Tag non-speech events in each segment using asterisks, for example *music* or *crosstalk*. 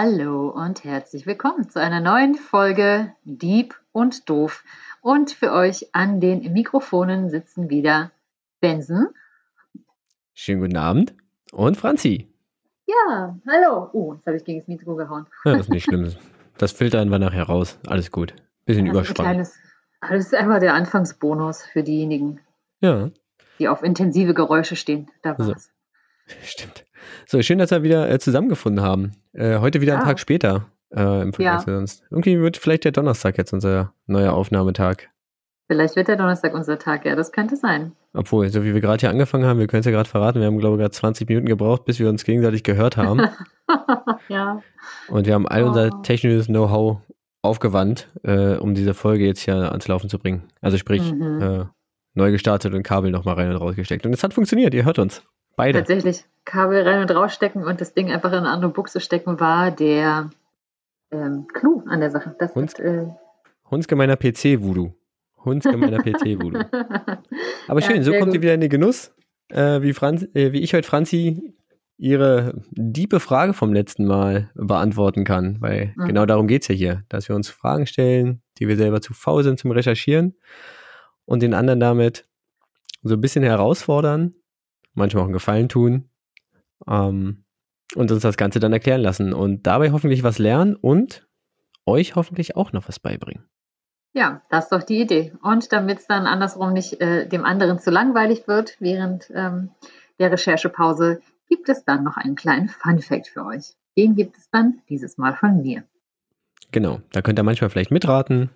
Hallo und herzlich willkommen zu einer neuen Folge Dieb und Doof. Und für euch an den Mikrofonen sitzen wieder Benson. Schönen guten Abend. Und Franzi. Ja, hallo. Oh, jetzt habe ich gegen das Mikro gehauen. Ja, das ist nicht schlimm. Das filtern wir nachher raus. Alles gut. Bisschen Ja, das ist ein überspannt. kleines- Das ist einfach der Anfangsbonus für diejenigen, Ja, die auf intensive Geräusche stehen. Da war's. *laughs* stimmt. So, schön, dass wir wieder äh, zusammengefunden haben. Äh, heute wieder einen Ja. Tag später äh, im Vergleich Ja. zu sonst. Irgendwie wird vielleicht der Donnerstag jetzt unser neuer Aufnahmetag. Vielleicht wird der Donnerstag unser Tag, ja, das könnte sein. Obwohl, so wie wir gerade hier angefangen haben, wir können es ja gerade verraten, wir haben, glaube ich, gerade 20 Minuten gebraucht, bis wir uns gegenseitig gehört haben. *laughs* ja. Und wir haben all Oh. unser technisches Know-how aufgewandt, äh, um diese Folge jetzt hier ans Laufen zu bringen. Also sprich, Mhm. äh, neu gestartet und Kabel nochmal rein und rausgesteckt. Und es hat funktioniert, ihr hört uns. Beide. Tatsächlich Kabel rein und rausstecken und das Ding einfach in eine andere Buchse stecken war der ähm, Clou an der Sache. Das Und? hat, äh, Hundsgemeiner PC-Voodoo. Hundsgemeiner PC-Voodoo. *laughs* Aber Ja, schön, so sehr kommt ihr gut. wieder in den Genuss, äh, wie, Franz, äh, wie ich heute Franzi ihre diebe Frage vom letzten Mal beantworten kann. Weil Mhm. genau darum geht's ja hier, dass wir uns Fragen stellen, die wir selber zu faul sind zum Recherchieren und den anderen damit so ein bisschen herausfordern, manchmal auch einen Gefallen tun ähm, und uns das Ganze dann erklären lassen und dabei hoffentlich was lernen und euch hoffentlich auch noch was beibringen. Ja, das ist doch die Idee. Und damit es dann andersrum nicht äh, dem anderen zu langweilig wird während ähm, der Recherchepause, gibt es dann noch einen kleinen Fun-Fact für euch. Den gibt es dann dieses Mal von mir. Genau, da könnt ihr manchmal vielleicht mitraten.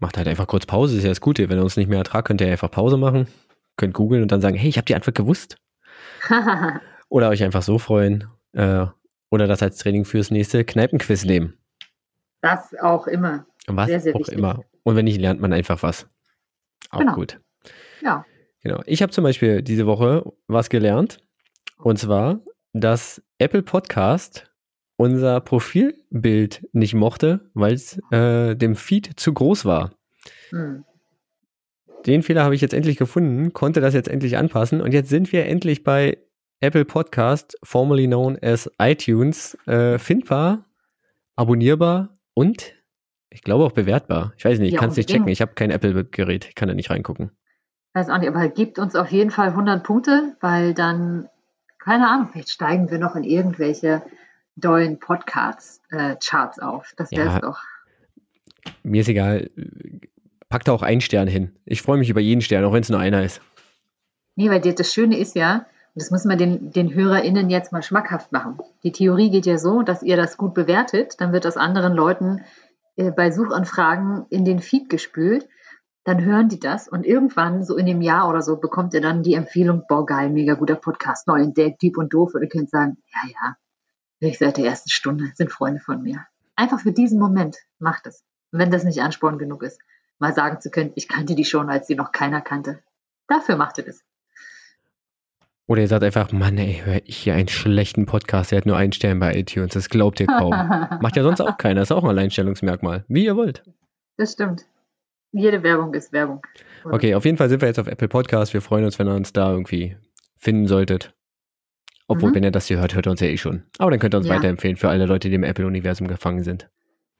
Macht halt einfach kurz Pause, ist ja das Gute. Wenn ihr uns nicht mehr ertragt, könnt ihr einfach Pause machen. Könnt googeln und dann sagen, hey, ich habe die Antwort gewusst. *laughs* Oder euch einfach so freuen. Äh, oder das als Training fürs nächste Kneipenquiz nehmen. das auch immer. Was Sehr, sehr auch wichtig. immer. Und wenn nicht, lernt man einfach was. Auch Genau. gut. Ja. Genau. Ich habe zum Beispiel diese Woche was gelernt. Und zwar, dass Apple Podcast unser Profilbild nicht mochte, weil es äh, dem Feed zu groß war. Hm. Den Fehler habe ich jetzt endlich gefunden, konnte das jetzt endlich anpassen und jetzt sind wir endlich bei Apple Podcast, formerly known as iTunes, äh, findbar, abonnierbar und ich glaube auch bewertbar. Ich weiß nicht, ich Ja, kann es nicht unbedingt. checken. Ich habe kein Apple-Gerät, ich kann da nicht reingucken. Weiß auch nicht, aber gibt uns auf jeden Fall 100 Punkte, weil dann, keine Ahnung, vielleicht steigen wir noch in irgendwelche dollen Podcasts-Charts auf. Das wäre es Ja. doch. Mir ist egal, pack da auch einen Stern hin. Ich freue mich über jeden Stern, auch wenn es nur einer ist. Nee, weil das Schöne ist ja, und das müssen wir den, den HörerInnen jetzt mal schmackhaft machen. Die Theorie geht ja so, dass ihr das gut bewertet, dann wird das anderen Leuten äh, bei Suchanfragen in den Feed gespült. Dann hören die das und irgendwann, so in dem Jahr oder so, bekommt ihr dann die Empfehlung, boah, geil, mega guter Podcast, neu entdeckt, Dieb und Doof. Und ihr könnt sagen, ja, ja, höre ich seit der ersten Stunde, sind Freunde von mir. Einfach für diesen Moment macht es. Wenn das nicht Ansporn genug ist, mal sagen zu können, ich kannte die schon, als sie noch keiner kannte. Dafür macht ihr das. Oder ihr sagt einfach, Mann, ey, höre ich hier einen schlechten Podcast, der hat nur einen Stern bei iTunes, das glaubt ihr kaum. *laughs* Macht ja sonst auch keiner, ist auch ein Alleinstellungsmerkmal. Wie ihr wollt. Das stimmt. Jede Werbung ist Werbung. Oder? Okay, auf jeden Fall sind wir jetzt auf Apple Podcast. Wir freuen uns, wenn ihr uns da irgendwie finden solltet. Obwohl, Mhm. wenn ihr das hier hört, hört ihr uns ja eh schon. Aber dann könnt ihr uns Ja. weiterempfehlen für alle Leute, die im Apple-Universum gefangen sind.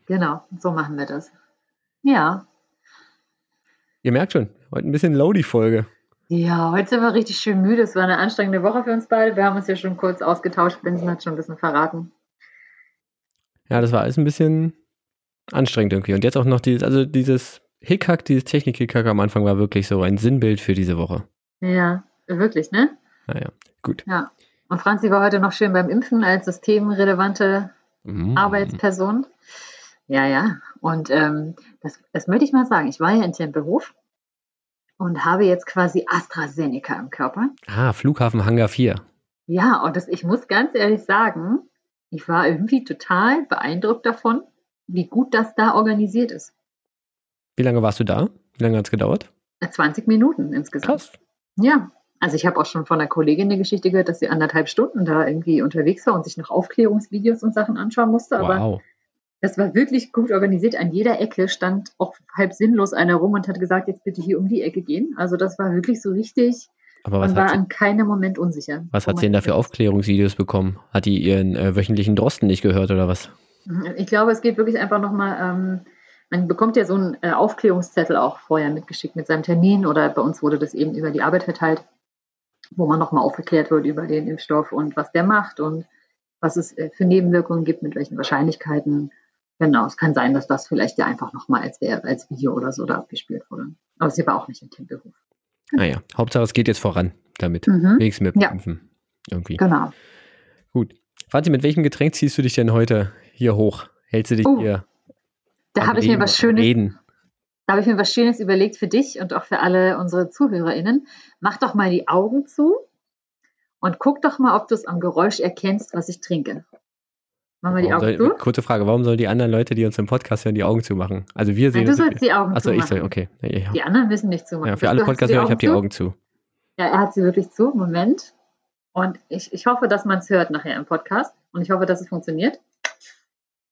Genau, so machen wir das. Ja. Ihr merkt schon, heute ein bisschen low die Folge. Ja, heute sind wir richtig schön müde. Es war eine anstrengende Woche für uns beide. Wir haben uns ja schon kurz ausgetauscht. Benson hat schon ein bisschen verraten. Ja, das war alles ein bisschen anstrengend irgendwie. Und jetzt auch noch dieses, also dieses Hickhack, dieses Technik-Hickhack am Anfang war wirklich so ein Sinnbild für diese Woche. Ja, wirklich, ne? Naja, gut. Ja. Und Franzi war heute noch schön beim Impfen als systemrelevante Mm. Arbeitsperson. Ja, ja. Und ähm, das, das möchte ich mal sagen. Ich war ja in Tempelhof und habe jetzt quasi AstraZeneca im Körper. Ah, Flughafen Hangar 4. Ja, und das, ich muss ganz ehrlich sagen, ich war irgendwie total beeindruckt davon, wie gut das da organisiert ist. Wie lange warst du da? Wie lange hat es gedauert? Äh, 20 Minuten insgesamt. Krass. Ja, also ich habe auch schon von einer Kollegin eine Geschichte gehört, dass sie anderthalb Stunden da irgendwie unterwegs war und sich noch Aufklärungsvideos und Sachen anschauen musste. Aber Wow. Das war wirklich gut organisiert. An jeder Ecke stand auch halb sinnlos einer rum und hat gesagt, jetzt bitte hier um die Ecke gehen. Also das war wirklich so richtig. Aber was Man war sie, an keinem Moment unsicher. was hat sie denn da für. Aufklärungsvideos bekommen? Hat die ihren äh, wöchentlichen Drosten nicht gehört oder was? Ich glaube, es geht wirklich einfach nochmal, ähm, man bekommt ja so einen äh, Aufklärungszettel auch vorher mitgeschickt mit seinem Termin oder bei uns wurde das eben über die Arbeit verteilt, wo man nochmal aufgeklärt wird über den Impfstoff und was der macht und was es äh, für Nebenwirkungen gibt, mit welchen Wahrscheinlichkeiten. Genau, es kann sein, dass das vielleicht ja einfach nochmal als, als Video oder so da abgespielt wurde. Aber sie war auch nicht im Tempelhof. Naja, ah Hauptsache es geht jetzt voran damit. Mhm. Wenigstens mit ja. Impfen. Irgendwie. Genau. Gut. Franzi, mit welchem Getränk ziehst du dich denn heute hier hoch? Hältst du dich uh, hier? Da habe ich mir was Schönes. Reden? Da habe ich mir was Schönes überlegt für dich und auch für alle unsere ZuhörerInnen. Mach doch mal die Augen zu und guck doch mal, ob du es am Geräusch erkennst, was ich trinke. Machen wir die Augen soll, zu? Kurze Frage, warum sollen die anderen Leute, die uns im Podcast hören, die Augen zumachen? Also wir sehen. Nein, du sollst die Augen Achso, ich soll, okay. Ja, ja. Die anderen müssen nicht zumachen. Ja, für alle Podcast-Hörer, ich habe die Augen zu. Ja, er hat sie wirklich zu. Moment. Und ich, ich hoffe, dass man es hört nachher im Podcast. Und ich hoffe, dass es funktioniert.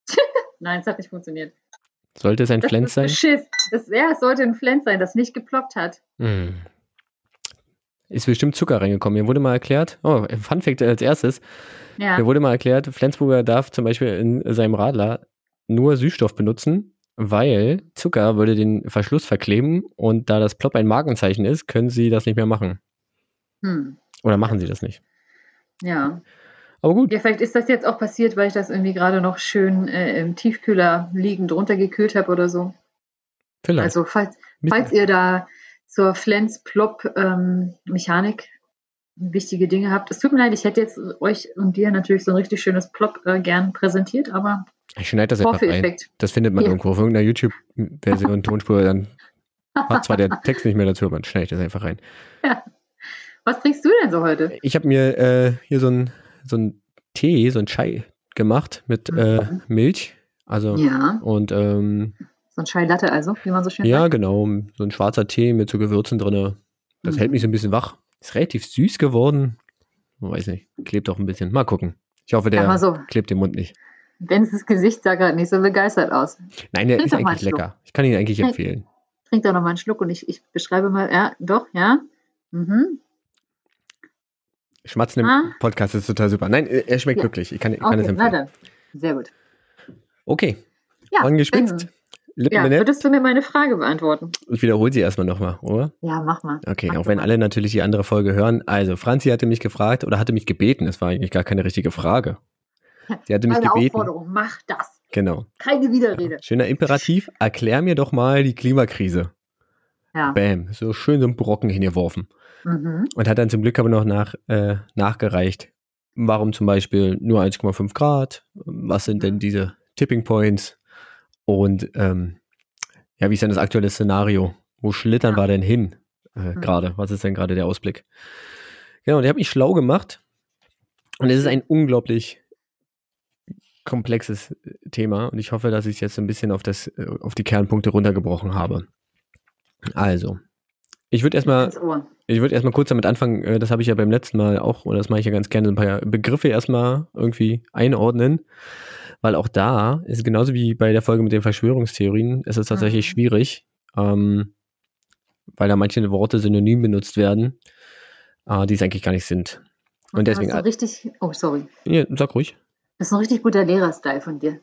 *laughs* Nein, es hat nicht funktioniert. Sollte es ein Flens sein? Schiss. Das, ja, es sollte ein Flens sein, das nicht geploppt hat. Hm. Ist bestimmt Zucker reingekommen. Mir wurde mal erklärt, oh, Fun Fact als erstes. Ja. Mir wurde mal erklärt, Flensburger darf zum Beispiel in seinem Radler nur Süßstoff benutzen, weil Zucker würde den Verschluss verkleben und da das Plop ein Markenzeichen ist, können sie das nicht mehr machen. Hm. Oder machen sie das nicht? Ja. Aber gut. Ja, vielleicht ist das jetzt auch passiert, weil ich das irgendwie gerade noch schön äh, im Tiefkühler liegend runtergekühlt habe oder so. Vielleicht. Also, falls, falls ihr da zur Flens-Plop-Mechanik ähm, wichtige Dinge habt. Es tut mir leid, ich hätte jetzt euch und dir natürlich so ein richtig schönes Plop äh, gern präsentiert, aber ich schneide das einfach rein. Das findet man ja. irgendwo auf irgendeiner YouTube-Version, *laughs* Tonspur, dann macht zwar der Text nicht mehr dazu, aber man schneidet das einfach rein. Ja. Was trinkst du denn so heute? Ich habe mir äh, hier so ein so ein Tee, so ein Chai gemacht mit äh, mhm. Milch. Also ja. und ähm, so ein Chai Latte also, wie man so schön ja, sagt. Ja, genau. So ein schwarzer Tee mit so Gewürzen drin. Das mhm. hält mich so ein bisschen wach. Ist relativ süß geworden. Man weiß nicht, klebt auch ein bisschen. Mal gucken. Ich hoffe, der so. klebt im Mund nicht. Benzes Gesicht sah gerade nicht so begeistert aus. Nein, der Trink ist eigentlich lecker. Ich kann ihn eigentlich empfehlen. Trink doch noch mal einen Schluck und ich, ich beschreibe mal. Ja, doch, ja. Mhm. Schmatzen im ah. Podcast ist total super. Nein, er schmeckt ja. wirklich. Ich kann, ich kann okay, es empfehlen. Warte. Sehr gut. Okay. Ja, Angespitzt. Lippen ja, würdest du mir meine Frage beantworten? Ich wiederhole sie erstmal nochmal, oder? Ja, mach mal. Okay, mach auch wenn mal. alle natürlich die andere Folge hören. Also, Franzi hatte mich gefragt oder hatte mich gebeten, es war eigentlich gar keine richtige Frage. *laughs* Sie hatte mich Eine gebeten. Aufforderung, mach das. Genau. Keine Widerrede. Schöner Imperativ, erklär mir doch mal die Klimakrise. Ja. Bam, so schön so ein Brocken hingeworfen. Mhm. Und hat dann zum Glück aber noch nach, äh, nachgereicht, warum zum Beispiel nur 1,5 Grad, was sind denn diese Tipping Points und ähm, ja, wie ist denn das aktuelle Szenario? Wo schlittern wir denn hin äh, mhm. gerade? Was ist denn gerade der Ausblick? Genau, der hat mich schlau gemacht und es ist ein unglaublich komplexes äh, Thema und ich hoffe, dass ich es jetzt ein bisschen auf, das, äh, auf die Kernpunkte runtergebrochen habe. Also, ich würde erstmal, ich würde erstmal kurz damit anfangen, äh, das habe ich ja beim letzten Mal auch, oder das mache ich ja ganz gerne, ein paar Begriffe erstmal irgendwie einordnen, weil auch da ist genauso wie bei der Folge mit den Verschwörungstheorien, ist es tatsächlich mhm. schwierig, ähm, weil da manche Worte synonym benutzt werden, äh, die es eigentlich gar nicht sind. Und deswegen. Das ist richtig, oh, sorry. Ja, sag ruhig. Das ist ein richtig guter Lehrerstyle von dir.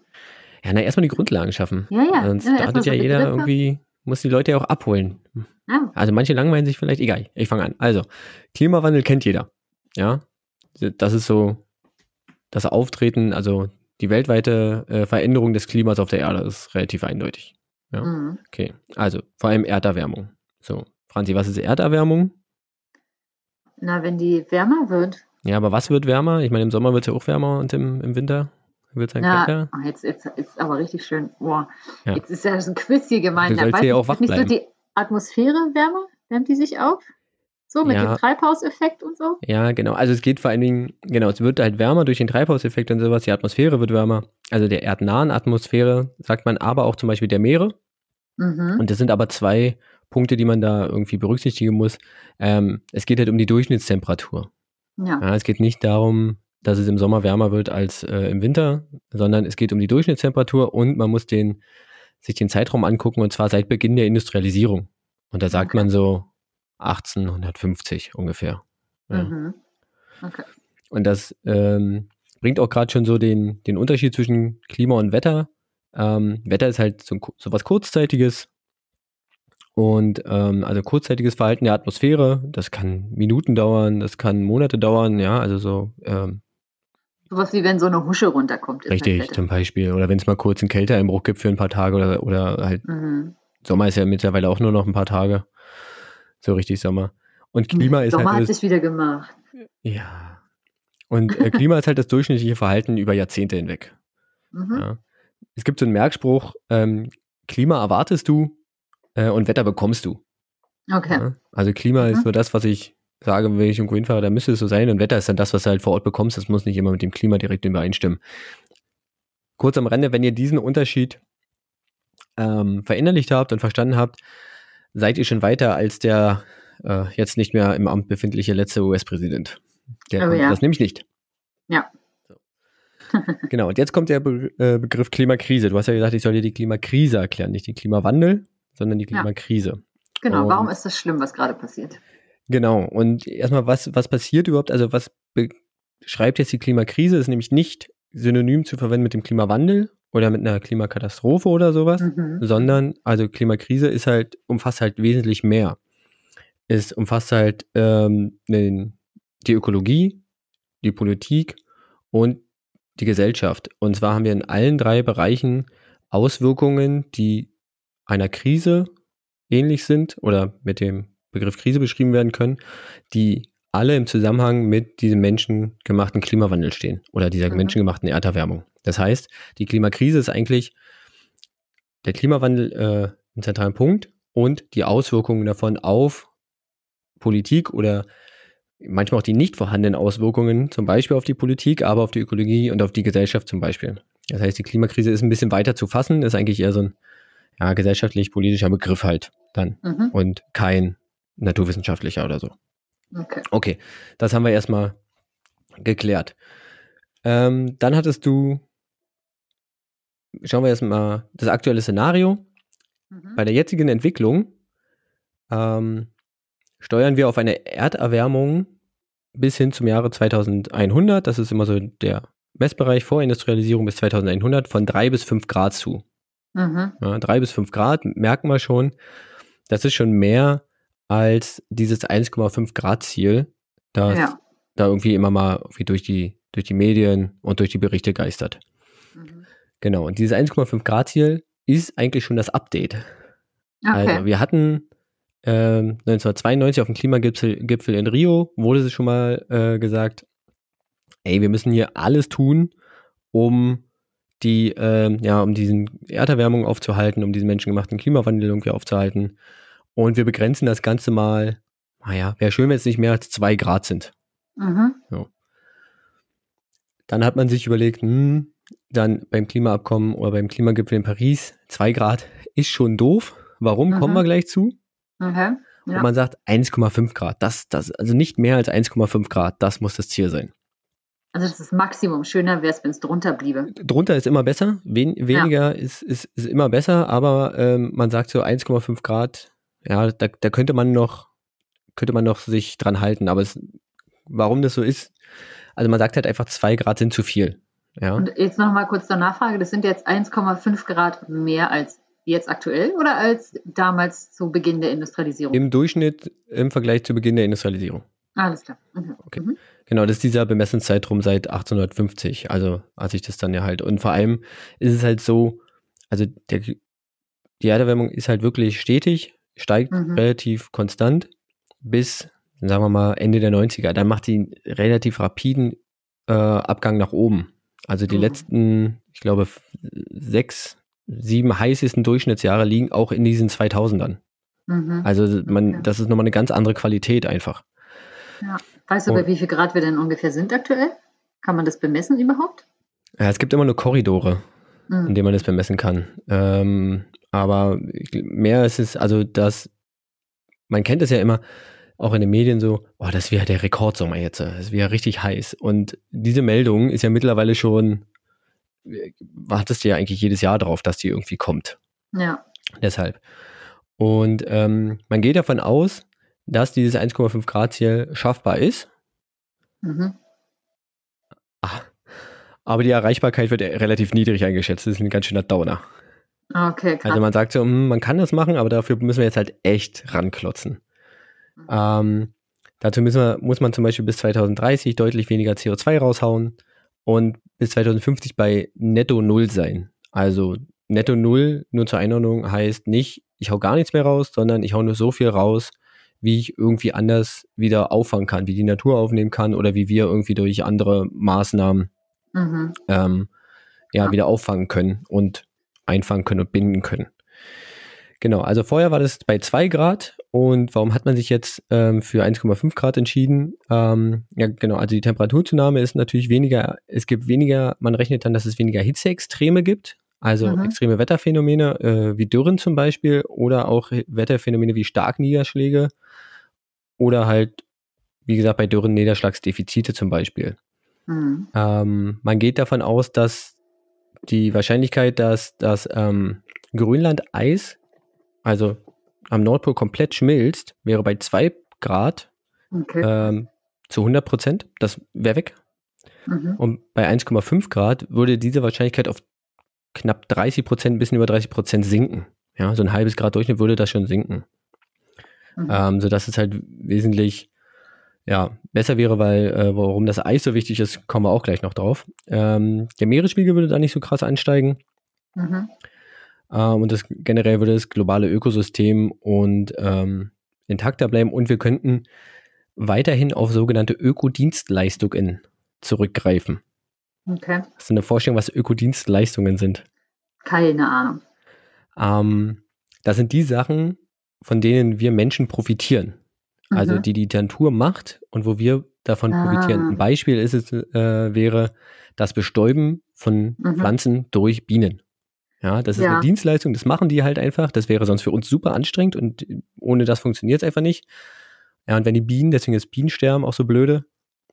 Ja, na, erstmal die Grundlagen schaffen. Ja, ja. Sonst ja, startet ja jeder Begriffe. irgendwie muss die Leute ja auch abholen. Ja. Also manche langweilen sich vielleicht, egal, ich fange an. Also, Klimawandel kennt jeder. Ja, das ist so das Auftreten, also die weltweite äh, Veränderung des Klimas auf der Erde ist relativ eindeutig. Ja, mhm. okay. Also, vor allem Erderwärmung. So, Franzi, was ist Erderwärmung? Na, wenn die wärmer wird. Ja, aber was wird wärmer? Ich meine, im Sommer wird es ja auch wärmer und im, im Winter? Wird sein ja, kälter? Oh, jetzt, jetzt, jetzt aber richtig schön. Boah. Ja. Jetzt ist ja so ein Quiz hier gemeint. Du sollst ja auch wach nicht bleiben. so die Atmosphäre wärmer? Wärmt die sich auf? So, mit ja. dem Treibhauseffekt und so? Ja, genau. Also es geht vor allen Dingen, genau, es wird halt wärmer durch den Treibhauseffekt und sowas. Die Atmosphäre wird wärmer. Also der erdnahen Atmosphäre, sagt man, aber auch zum Beispiel der Meere. Mhm. Und das sind aber zwei Punkte, die man da irgendwie berücksichtigen muss. Ähm, es geht halt um die Durchschnittstemperatur. Ja. ja. Es geht nicht darum, dass es im Sommer wärmer wird als äh, im Winter, sondern es geht um die Durchschnittstemperatur und man muss den, sich den Zeitraum angucken und zwar seit Beginn der Industrialisierung. Und da sagt okay. man so 1850 ungefähr. Ja. Mhm. Okay. Und das ähm, bringt auch gerade schon so den, den Unterschied zwischen Klima und Wetter. Ähm, Wetter ist halt so, so was Kurzzeitiges. Und ähm, also kurzzeitiges Verhalten der Atmosphäre, das kann Minuten dauern, das kann Monate dauern, ja, also so. Ähm, Sowas wie wenn so eine Husche runterkommt. Halt richtig, zum Beispiel. Oder wenn es mal kurz einen Kälteeinbruch gibt für ein paar Tage oder, oder halt mhm. Sommer ist ja mittlerweile auch nur noch ein paar Tage. So richtig Sommer. Und Klima ist Sommer halt. hat sich wieder gemacht. Ja. Und äh, Klima ist halt das durchschnittliche Verhalten über Jahrzehnte hinweg. Mhm. Ja. Es gibt so einen Merkspruch, ähm, Klima erwartest du äh, und Wetter bekommst du. Okay. Ja. Also Klima mhm. ist so das, was ich sage, wenn ich irgendwo hinfahre, da müsste es so sein. Und Wetter ist dann das, was du halt vor Ort bekommst. Das muss nicht immer mit dem Klima direkt übereinstimmen. Kurz am Rande, wenn ihr diesen Unterschied ähm, verinnerlicht habt und verstanden habt, seid ihr schon weiter als der äh, jetzt nicht mehr im Amt befindliche letzte US-Präsident. Der oh, ja. das nämlich nicht. Ja. So. *laughs* genau, und jetzt kommt der Be äh, Begriff Klimakrise. Du hast ja gesagt, ich soll dir die Klimakrise erklären, nicht den Klimawandel, sondern die Klimakrise. Ja. Genau, und, warum ist das schlimm, was gerade passiert? Genau, und erstmal, was, was passiert überhaupt? Also, was beschreibt jetzt die Klimakrise? Ist nämlich nicht synonym zu verwenden mit dem Klimawandel oder mit einer Klimakatastrophe oder sowas, mhm. sondern, also Klimakrise ist halt, umfasst halt wesentlich mehr. Es umfasst halt ähm, den, die Ökologie, die Politik und die Gesellschaft. Und zwar haben wir in allen drei Bereichen Auswirkungen, die einer Krise ähnlich sind oder mit dem Begriff Krise beschrieben werden können, die alle im Zusammenhang mit diesem menschengemachten Klimawandel stehen oder dieser mhm. menschengemachten Erderwärmung. Das heißt, die Klimakrise ist eigentlich der Klimawandel äh, ein zentraler Punkt und die Auswirkungen davon auf Politik oder manchmal auch die nicht vorhandenen Auswirkungen, zum Beispiel auf die Politik, aber auf die Ökologie und auf die Gesellschaft zum Beispiel. Das heißt, die Klimakrise ist ein bisschen weiter zu fassen, ist eigentlich eher so ein ja, gesellschaftlich-politischer Begriff halt dann mhm. und kein naturwissenschaftlicher oder so. Okay. Okay, das haben wir erstmal geklärt. Ähm, dann hattest du, schauen wir erstmal das aktuelle Szenario. Mhm. Bei der jetzigen Entwicklung ähm, steuern wir auf eine Erderwärmung bis hin zum Jahre 2100. Das ist immer so der Messbereich vor Industrialisierung bis 2100 von drei bis fünf Grad zu. Mhm. Ja, drei bis fünf Grad merken wir schon. Das ist schon mehr als dieses 1,5 Grad Ziel, das ja. da irgendwie immer mal irgendwie durch die, durch die Medien und durch die Berichte geistert. Genau. Und dieses 1,5 Grad Ziel ist eigentlich schon das Update. Okay. Also wir hatten 1992 ähm, auf dem Klimagipfel Gipfel in Rio wurde es schon mal äh, gesagt, ey, wir müssen hier alles tun, um die, äh, ja, um diesen Erderwärmung aufzuhalten, um diesen menschengemachten Klimawandel irgendwie aufzuhalten. Und wir begrenzen das Ganze mal, naja, wäre schön, wenn es nicht mehr als zwei Grad sind. Mhm. So. Dann hat man sich überlegt, hm, dann beim Klimaabkommen oder beim Klimagipfel in Paris, zwei Grad ist schon doof. Warum? Mhm. Kommen wir gleich zu. Okay. Ja. Und man sagt 1,5 Grad. Das, das, also nicht mehr als 1,5 Grad, das muss das Ziel sein. Also das ist Maximum. Schöner wäre es, wenn es drunter bliebe. Drunter ist immer besser. Wen, weniger ja. ist, ist, ist immer besser, aber ähm, man sagt so 1,5 Grad, ja, da, da könnte man noch, könnte man noch sich dran halten. Aber es, warum das so ist, also man sagt halt einfach, 2 Grad sind zu viel. Ja. Und jetzt nochmal kurz zur Nachfrage, das sind jetzt 1,5 Grad mehr als Jetzt aktuell oder als damals zu Beginn der Industrialisierung? Im Durchschnitt im Vergleich zu Beginn der Industrialisierung. Alles klar. Mhm. Okay. Mhm. Genau, das ist dieser Bemessungszeitraum seit 1850, also als ich das dann ja halt. Und vor allem ist es halt so, also der, die Erderwärmung ist halt wirklich stetig, steigt mhm. relativ konstant bis, sagen wir mal, Ende der 90er. Dann macht die einen relativ rapiden äh, Abgang nach oben. Also die mhm. letzten, ich glaube, sechs, sieben heißesten Durchschnittsjahre liegen auch in diesen 2000ern. Mhm. Also man, okay. das ist nochmal eine ganz andere Qualität einfach. Ja. Weißt du, bei wie viel Grad wir denn ungefähr sind aktuell? Kann man das bemessen überhaupt? Ja, es gibt immer nur Korridore, mhm. in denen man das bemessen kann. Ähm, aber mehr ist es, also das, man kennt es ja immer, auch in den Medien so, oh, das wäre der Rekordsommer jetzt, das wäre richtig heiß. Und diese Meldung ist ja mittlerweile schon wartest du ja eigentlich jedes Jahr drauf, dass die irgendwie kommt. Ja. Deshalb. Und ähm, man geht davon aus, dass dieses 1,5 Grad Ziel schaffbar ist. Mhm. Ah, Aber die Erreichbarkeit wird relativ niedrig eingeschätzt. Das ist ein ganz schöner Downer. Okay, krass. Also man sagt so, hm, man kann das machen, aber dafür müssen wir jetzt halt echt ranklotzen. Mhm. Ähm, dazu müssen wir, muss man zum Beispiel bis 2030 deutlich weniger CO2 raushauen und bis 2050 bei netto Null sein. Also netto Null, nur zur Einordnung, heißt nicht, ich hau gar nichts mehr raus, sondern ich hau nur so viel raus, wie ich irgendwie anders wieder auffangen kann, wie die Natur aufnehmen kann oder wie wir irgendwie durch andere Maßnahmen mhm. ähm, ja, ja, wieder auffangen können und einfangen können und binden können. Genau, also vorher war das bei 2 Grad und warum hat man sich jetzt ähm, für 1,5 Grad entschieden? Ähm, ja, genau, also die Temperaturzunahme ist natürlich weniger, es gibt weniger, man rechnet dann, dass es weniger Hitzeextreme gibt, also mhm. extreme Wetterphänomene äh, wie Dürren zum Beispiel oder auch Wetterphänomene wie Starkniederschläge oder halt, wie gesagt, bei Dürren Niederschlagsdefizite zum Beispiel. Mhm. Ähm, man geht davon aus, dass die Wahrscheinlichkeit, dass das ähm, Grönland-Eis, also am Nordpol komplett schmilzt, wäre bei 2 Grad okay. ähm, zu 100 Prozent. Das wäre weg. Mhm. Und bei 1,5 Grad würde diese Wahrscheinlichkeit auf knapp 30 Prozent, ein bisschen über 30 Prozent sinken. Ja, so ein halbes Grad Durchschnitt würde das schon sinken. Mhm. Ähm, sodass es halt wesentlich ja, besser wäre, weil äh, warum das Eis so wichtig ist, kommen wir auch gleich noch drauf. Ähm, der Meeresspiegel würde da nicht so krass ansteigen. Mhm. Ähm, und das generell würde das globale Ökosystem und ähm, intakter bleiben und wir könnten weiterhin auf sogenannte Ökodienstleistungen zurückgreifen. Okay. Hast du eine Vorstellung, was Ökodienstleistungen sind? Keine Ahnung. Ähm, das sind die Sachen, von denen wir Menschen profitieren. Also mhm. die die Natur macht und wo wir davon ah. profitieren. Ein Beispiel ist es, äh, wäre das Bestäuben von mhm. Pflanzen durch Bienen. Ja, das ist ja. eine Dienstleistung, das machen die halt einfach. Das wäre sonst für uns super anstrengend und ohne das funktioniert es einfach nicht. Ja, und wenn die Bienen, deswegen ist Bienensterben auch so blöde,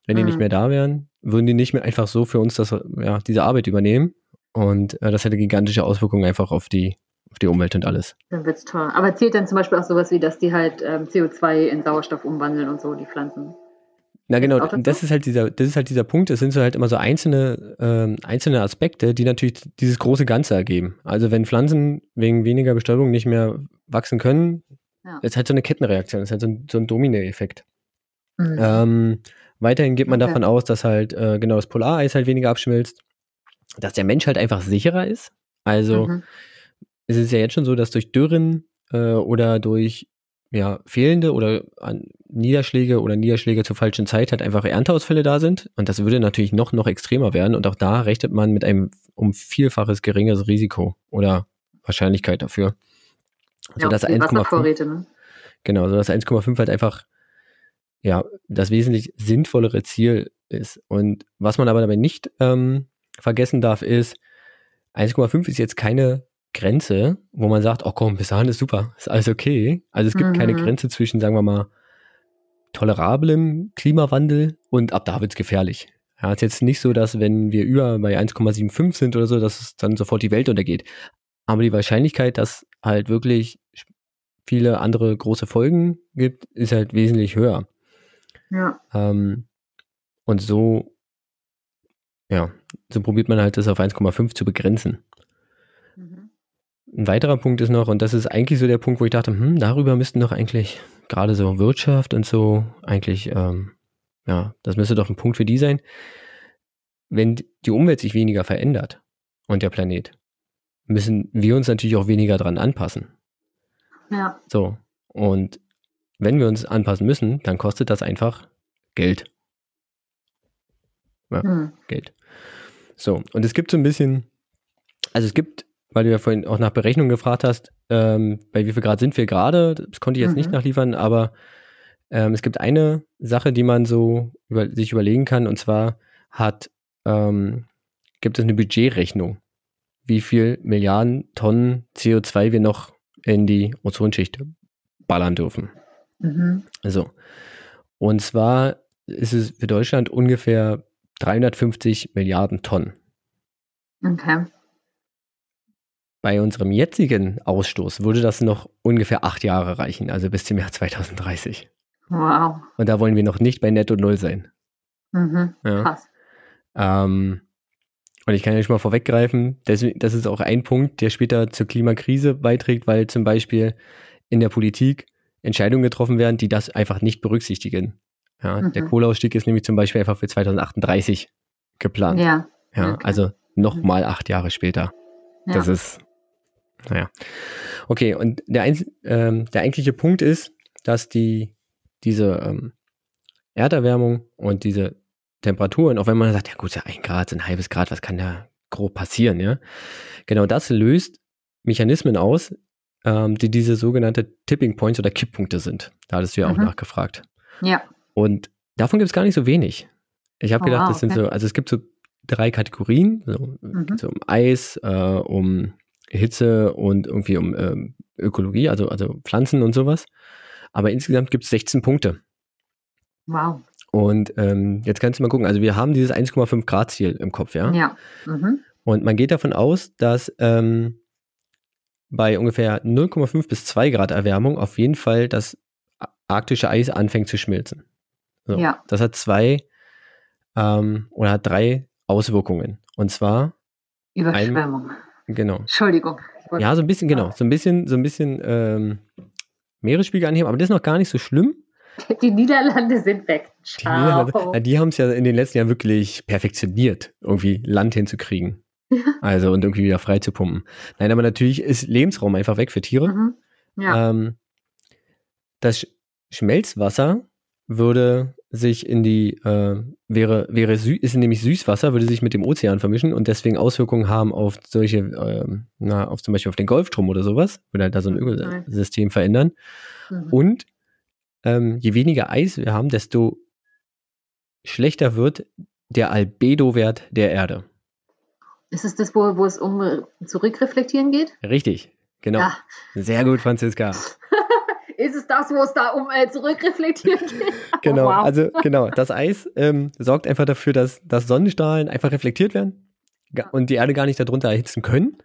wenn die nicht mhm. mehr da wären, würden die nicht mehr einfach so für uns das, ja, diese Arbeit übernehmen. Und äh, das hätte gigantische Auswirkungen einfach auf die, auf die Umwelt und alles. Dann wird's toll. Aber zählt dann zum Beispiel auch sowas wie, dass die halt ähm, CO2 in Sauerstoff umwandeln und so, die Pflanzen? Na genau, das ist halt dieser, das ist halt dieser Punkt. Es sind so halt immer so einzelne, ähm, einzelne Aspekte, die natürlich dieses große Ganze ergeben. Also wenn Pflanzen wegen weniger Bestäubung nicht mehr wachsen können, ja. ist halt so eine Kettenreaktion, ist halt so ein, so ein Domino-Effekt. Mhm. Ähm, Weiterhin geht man okay. davon aus, dass halt äh, genau das Polareis halt weniger abschmilzt, dass der Mensch halt einfach sicherer ist. Also mhm. es ist ja jetzt schon so, dass durch Dürren äh, oder durch ja, fehlende oder Niederschläge oder Niederschläge zur falschen Zeit halt einfach Ernteausfälle da sind. Und das würde natürlich noch, noch extremer werden. Und auch da rechnet man mit einem um Vielfaches geringeres Risiko oder Wahrscheinlichkeit dafür. Ja, das 1,5. Ne? Genau, so das 1,5 halt einfach ja, das wesentlich sinnvollere Ziel ist. Und was man aber dabei nicht ähm, vergessen darf, ist, 1,5 ist jetzt keine Grenze, wo man sagt, oh komm, bis dahin ist super, ist alles okay. Also es gibt mhm. keine Grenze zwischen, sagen wir mal, tolerablem Klimawandel und ab da wird es gefährlich. Ja, es ist jetzt nicht so, dass wenn wir über bei 1,75 sind oder so, dass es dann sofort die Welt untergeht. Aber die Wahrscheinlichkeit, dass halt wirklich viele andere große Folgen gibt, ist halt wesentlich höher. Ja. Ähm, und so, ja, so probiert man halt das auf 1,5 zu begrenzen. Mhm. Ein weiterer Punkt ist noch, und das ist eigentlich so der Punkt, wo ich dachte, hm, darüber müssten doch eigentlich gerade so Wirtschaft und so eigentlich, ähm, ja, das müsste doch ein Punkt für die sein. Wenn die Umwelt sich weniger verändert und der Planet, müssen wir uns natürlich auch weniger dran anpassen. Ja. So. Und wenn wir uns anpassen müssen, dann kostet das einfach Geld. Ja, hm. Geld. So, und es gibt so ein bisschen, also es gibt, weil du ja vorhin auch nach Berechnungen gefragt hast, ähm, bei wie viel Grad sind wir gerade, das konnte ich jetzt mhm. nicht nachliefern, aber ähm, es gibt eine Sache, die man so über, sich überlegen kann, und zwar hat, ähm, gibt es eine Budgetrechnung, wie viel Milliarden Tonnen CO2 wir noch in die Ozonschicht ballern dürfen. Mhm. So. Und zwar ist es für Deutschland ungefähr 350 Milliarden Tonnen. Okay. Bei unserem jetzigen Ausstoß würde das noch ungefähr acht Jahre reichen, also bis zum Jahr 2030. Wow. Und da wollen wir noch nicht bei Netto Null sein. Mhm. Ja. Krass. Ähm, Und ich kann ja schon mal vorweggreifen, das ist auch ein Punkt, der später zur Klimakrise beiträgt, weil zum Beispiel in der Politik Entscheidungen getroffen werden, die das einfach nicht berücksichtigen. Ja, Mhm. Der Kohleausstieg ist nämlich zum Beispiel einfach für 2038 geplant. Ja. Ja, okay. also nochmal acht Jahre später. ja. Das ist, naja. Okay, und der, Einz ähm, der eigentliche Punkt ist, dass die, diese ähm, Erderwärmung und diese Temperaturen, auch wenn man sagt, ja gut, ja ein Grad, ein halbes Grad, was kann da grob passieren, ja? Genau das löst Mechanismen aus, ähm, die diese sogenannte Tipping Points oder Kipppunkte sind. Da hattest du ja auch Mhm. nachgefragt. ja. Und davon gibt es gar nicht so wenig. Ich habe Oh, gedacht, das sind okay. so, also es gibt so drei Kategorien, so, Mhm. geht's um Eis, äh, um Hitze und irgendwie um ähm, Ökologie, also, also Pflanzen und sowas. Aber insgesamt gibt es 16 Punkte. Wow. Und ähm, jetzt kannst du mal gucken, also wir haben dieses 1,5 Grad Ziel im Kopf, ja? Ja. Mhm. Und man geht davon aus, dass ähm, bei ungefähr 0,5 bis 2 Grad Erwärmung auf jeden Fall das arktische Eis anfängt zu schmilzen. So. Ja. Das hat zwei ähm, oder hat drei Auswirkungen. Und zwar, Überschwemmung. Genau. Entschuldigung. Ja, so ein bisschen, genau, so ein bisschen, so ein bisschen ähm, Meeresspiegel anheben, aber das ist noch gar nicht so schlimm. *laughs* Die Niederlande sind weg. Die, Ciao. Niederlande, ja, die haben es ja in den letzten Jahren wirklich perfektioniert, irgendwie Land hinzukriegen. *laughs* Also und irgendwie wieder frei zu pumpen. Nein, aber natürlich ist Lebensraum einfach weg für Tiere. Mhm. Ja. Ähm, das Sch Schmelzwasser würde sich in die, äh, wäre, wäre ist nämlich Süßwasser, würde sich mit dem Ozean vermischen und deswegen Auswirkungen haben auf solche, ähm, na, auf zum Beispiel auf den Golfstrom oder sowas, würde halt da so ein Mhm. Ökosystem verändern. Mhm. Und ähm, je weniger Eis wir haben, desto schlechter wird der Albedo-Wert der Erde. Ist es das, wo, wo es um äh, zurückreflektieren geht? Richtig, genau. Ja. Sehr gut, Franziska. *laughs* ist es das, wo es da um äh, zurückreflektiert *laughs* geht. *laughs* genau, wow. also *laughs* genau, das Eis ähm, sorgt einfach dafür, dass, dass Sonnenstrahlen einfach reflektiert werden ah. und die Erde gar nicht darunter erhitzen können.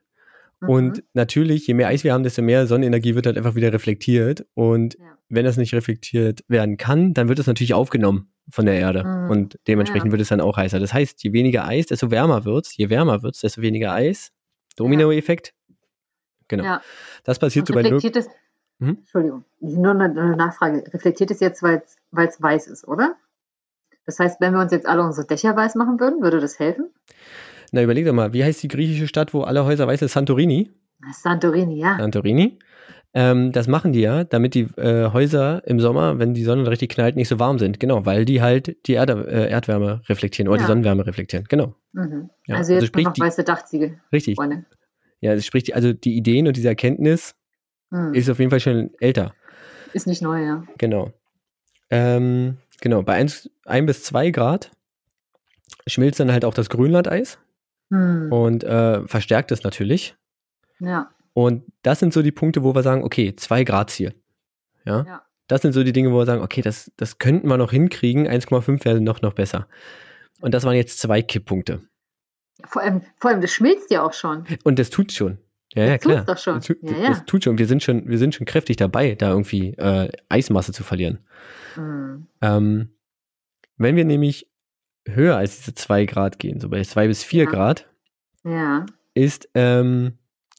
Mhm. Und natürlich, je mehr Eis wir haben, desto mehr Sonnenenergie wird halt einfach wieder reflektiert. Und ja. wenn das nicht reflektiert werden kann, dann wird es natürlich aufgenommen von der Erde. Mhm. Und dementsprechend ja. wird es dann auch heißer. Das heißt, je weniger Eis, desto wärmer wird es. Je wärmer wird es, desto weniger Eis. Dominoeffekt. Genau. Ja. Das passiert so bei 0, hm? Entschuldigung, nur eine, Nachfrage. Reflektiert es jetzt, weil es weiß ist, oder? Das heißt, wenn wir uns jetzt alle unsere Dächer weiß machen würden, würde das helfen? Na, überleg doch mal, wie heißt die griechische Stadt, wo alle Häuser weiß sind? Santorini? Santorini, ja. Santorini. Ähm, das machen die ja, damit die äh, Häuser im Sommer, wenn die Sonne richtig knallt, nicht so warm sind. Genau, weil die halt die Erde, äh, Erdwärme reflektieren oder ja. die Sonnenwärme reflektieren. Genau. Mhm. Ja. Also, also jetzt also sprich, noch weiße Dachziegel. Richtig. Freunde. Ja, also sprich, also die Ideen und diese Erkenntnis hm. ist auf jeden Fall schon älter. Ist nicht neu, ja. Genau. Ähm, genau, bei 1, bis 2 Grad schmilzt dann halt auch das Grönlandeis Hm. und äh, verstärkt es natürlich. Ja, Und das sind so die Punkte, wo wir sagen, okay, 2 Grad Ziel. Ja? ja. Das sind so die Dinge, wo wir sagen, okay, das, das könnten wir noch hinkriegen, 1,5 wäre noch, noch besser. Und das waren jetzt zwei Kipppunkte. Vor allem, vor allem, das schmilzt ja auch schon. Und das tut schon. Ja, ja, klar. doch schon. Das, tut, Ja, ja. das tut schon. Wir sind schon, wir sind schon kräftig dabei, da irgendwie äh, Eismasse zu verlieren. Hm. Ähm, wenn wir nämlich höher als diese 2 Grad gehen, so bei 2 bis 4 Ja. Grad, Ja, ist ähm,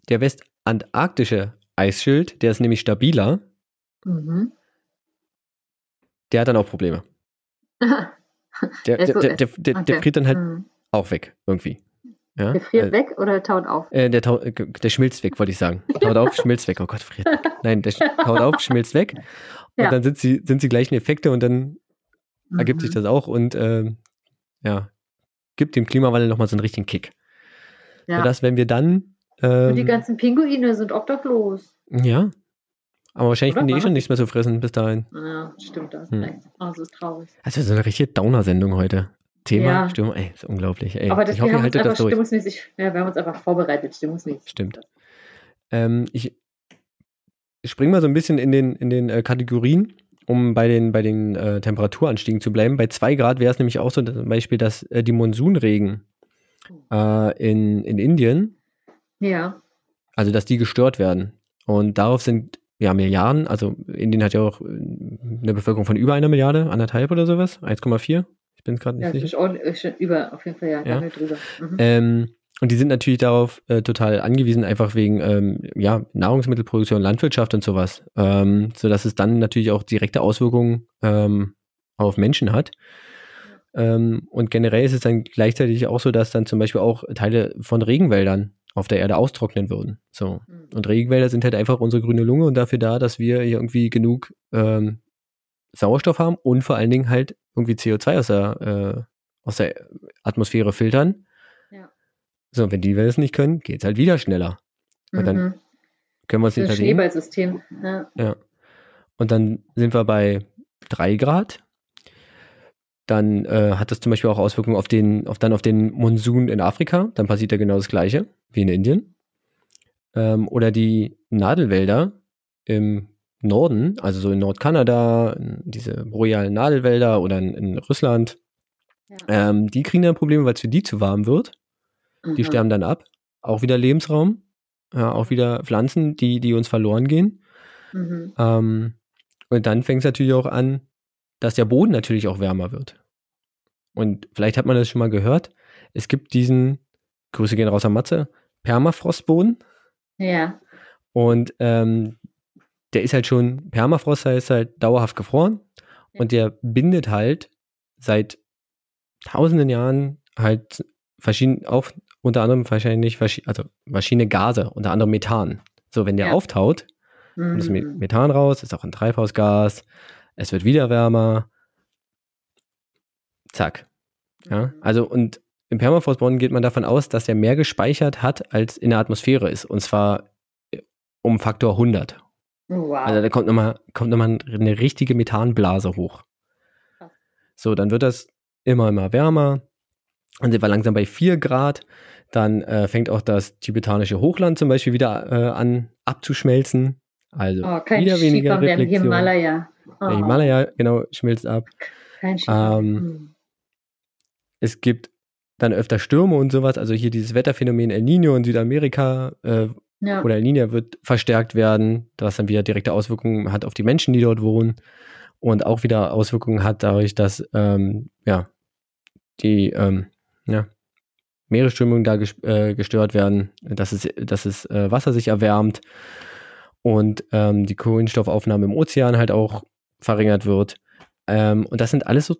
der westantarktische Eisschild, der ist nämlich stabiler, mhm. der hat dann auch Probleme. *laughs* Der, Der der, der, der, der, Okay. friert dann halt Hm. auch weg, irgendwie. Ja? Der friert Äh, weg oder taut auf? Äh, der, tau- äh, der schmilzt weg, wollte ich sagen. *laughs* Taut auf, schmilzt weg. Oh Gott, friert. Nein, der *laughs* taut auf, schmilzt weg. Und Ja. dann sind sie, sind sie gleichen Effekte und dann ergibt sich Mhm. das auch und ähm, ja, gibt dem Klimawandel nochmal so einen richtigen Kick. Ja. Sodass, wenn wir dann Und die ähm, ganzen Pinguine sind obdachlos. ja, aber wahrscheinlich finden die eh schon nichts mehr zu fressen bis dahin. Ja, stimmt, das. Hm. Das ist traurig. Also so eine richtige Downer-Sendung heute. Thema Ja. Stimmung, ey, ist unglaublich. Ey, Aber das, ich hoffe, ihr haltet das durch. stimmungsmäßig, ja, wir haben uns einfach vorbereitet, stimmungsmäßig. Stimmt. Ähm, ich spring mal so ein bisschen in den, in den äh, Kategorien, um bei den, bei den äh, Temperaturanstiegen zu bleiben. Bei 2 Grad wäre es nämlich auch so zum Beispiel, dass äh, die Monsunregen äh, in, in Indien, Ja, also dass die gestört werden. Und darauf sind ja Milliarden, also Indien hat ja auch äh, eine Bevölkerung von über einer Milliarde, anderthalb oder sowas, 1,4. Ich bin es gerade nicht Ja, sicher. ist auch über, auf jeden Fall, ja, Ja. drüber. Mhm. Ähm, und die sind natürlich darauf äh, total angewiesen, einfach wegen ähm, ja, Nahrungsmittelproduktion, Landwirtschaft und sowas. Ähm, sodass es dann natürlich auch direkte Auswirkungen ähm, auf Menschen hat. Ähm, und generell ist es dann gleichzeitig auch so, dass dann zum Beispiel auch Teile von Regenwäldern auf der Erde austrocknen würden. So. Mhm. Und Regenwälder sind halt einfach unsere grüne Lunge und dafür da, dass wir hier irgendwie genug ähm, Sauerstoff haben und vor allen Dingen halt irgendwie CO2 aus der, äh, aus der Atmosphäre filtern. Ja. So, wenn die es nicht können, geht es halt wieder schneller. Und dann Mhm. können wir uns Das dagegen. Schneeballsystem. Ja. Ja. Und dann sind wir bei 3 Grad. Dann äh, hat das zum Beispiel auch Auswirkungen auf den, auf dann auf den Monsun in Afrika. Dann passiert ja genau das Gleiche wie in Indien. Ähm, oder die Nadelwälder im Norden, also so in Nordkanada, diese borealen Nadelwälder oder in, in Russland, Ja. ähm, die kriegen dann Probleme, weil es für die zu warm wird. Die Mhm. sterben dann ab. Auch wieder Lebensraum. Ja, auch wieder Pflanzen, die, die uns verloren gehen. Mhm. Ähm, und dann fängt es natürlich auch an, dass der Boden natürlich auch wärmer wird. Und vielleicht hat man das schon mal gehört. Es gibt diesen, Grüße gehen raus an Matze, Permafrostboden. Ja. Und ähm, der ist halt schon, Permafrost heißt halt dauerhaft gefroren. Und der bindet halt seit tausenden Jahren halt verschiedene, auch unter anderem wahrscheinlich, also verschiedene Gase, unter anderem Methan. So, wenn der Ja. auftaut, kommt das Mhm. Methan raus, ist auch ein Treibhausgas, es wird wieder wärmer. Zack. Ja, Mhm. also und im Permafrostboden geht man davon aus, dass er mehr gespeichert hat, als in der Atmosphäre ist. Und zwar äh, um Faktor 100. Wow. Also da kommt nochmal kommt noch mal eine richtige Methanblase hoch. So, dann wird das immer, immer wärmer. Dann sind wir langsam bei 4 Grad. Dann äh, fängt auch das tibetanische Hochland zum Beispiel wieder äh, an abzuschmelzen. Also oh, kein wieder weniger Reflexion. Himalaya. Oh, Der Himalaya, genau, schmilzt ab. Kein. Ähm, Mhm. Es gibt dann öfter Stürme und sowas. Also hier dieses Wetterphänomen El Nino in Südamerika äh, ja. oder El Nino wird verstärkt werden, was dann wieder direkte Auswirkungen hat auf die Menschen, die dort wohnen. Und auch wieder Auswirkungen hat dadurch, dass ähm, ja, die ähm, ja, Meeresströmungen da äh, gestört werden, dass es, dass es äh, Wasser sich erwärmt und ähm, die Kohlenstoffaufnahme im Ozean halt auch verringert wird. Ähm, und das sind alles so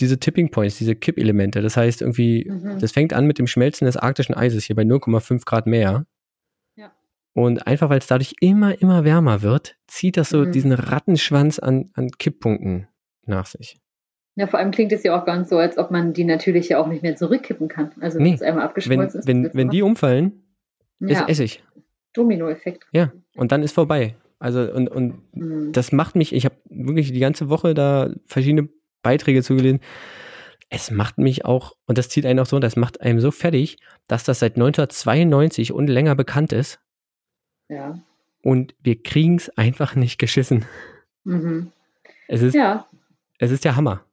diese Tipping Points, diese Kippelemente. Das heißt irgendwie, Mhm. das fängt an mit dem Schmelzen des arktischen Eises hier bei 0,5 Grad mehr. Ja. Und einfach weil es dadurch immer, immer wärmer wird, zieht das so Mhm. diesen Rattenschwanz an, an Kipppunkten nach sich. ja, vor allem klingt es ja auch ganz so, als ob man die natürlich ja auch nicht mehr zurückkippen kann. Also wenn Nee. es einmal Wenn, abgeschmolzen ist. wenn, wenn die umfallen, immer- ist ja, Essig. Dominoeffekt. Ja. Und dann ist vorbei. Also, und, und Mhm. das macht mich, ich habe wirklich die ganze Woche da verschiedene Beiträge zugelesen. Es macht mich auch, und das zieht einen auch so, das macht einem so fertig, dass das seit 1992 und länger bekannt ist. Ja. Und wir kriegen es einfach nicht geschissen. Mhm. Es ist, ja. es ist der Hammer.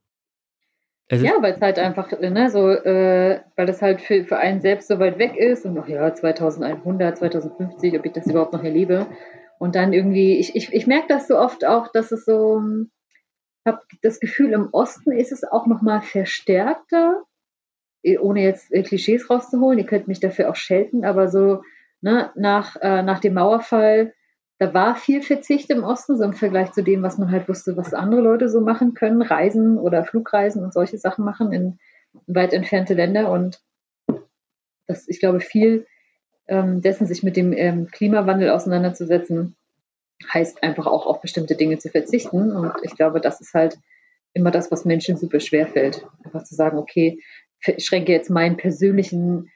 Es Ja, weil es halt einfach, ne, so, äh, weil das halt für, für einen selbst so weit weg ist und ach ja, 2100, 2050, ob ich das überhaupt noch erlebe. Und dann irgendwie, ich, ich, ich merke das so oft auch, dass es so, ich habe das Gefühl, im Osten ist es auch nochmal verstärkter, ohne jetzt äh, Klischees rauszuholen, ihr könnt mich dafür auch schelten, aber so ne, nach, äh, nach dem Mauerfall, da war viel Verzicht im Osten, so im Vergleich zu dem, was man halt wusste, was andere Leute so machen können, Reisen oder Flugreisen und solche Sachen machen in weit entfernte Länder. Und das, ich glaube, viel ähm, dessen, sich mit dem ähm, Klimawandel auseinanderzusetzen, heißt einfach auch auf bestimmte Dinge zu verzichten. Und ich glaube, das ist halt immer das, was Menschen super schwer fällt. Einfach zu sagen, okay, ich schränke jetzt meinen persönlichen,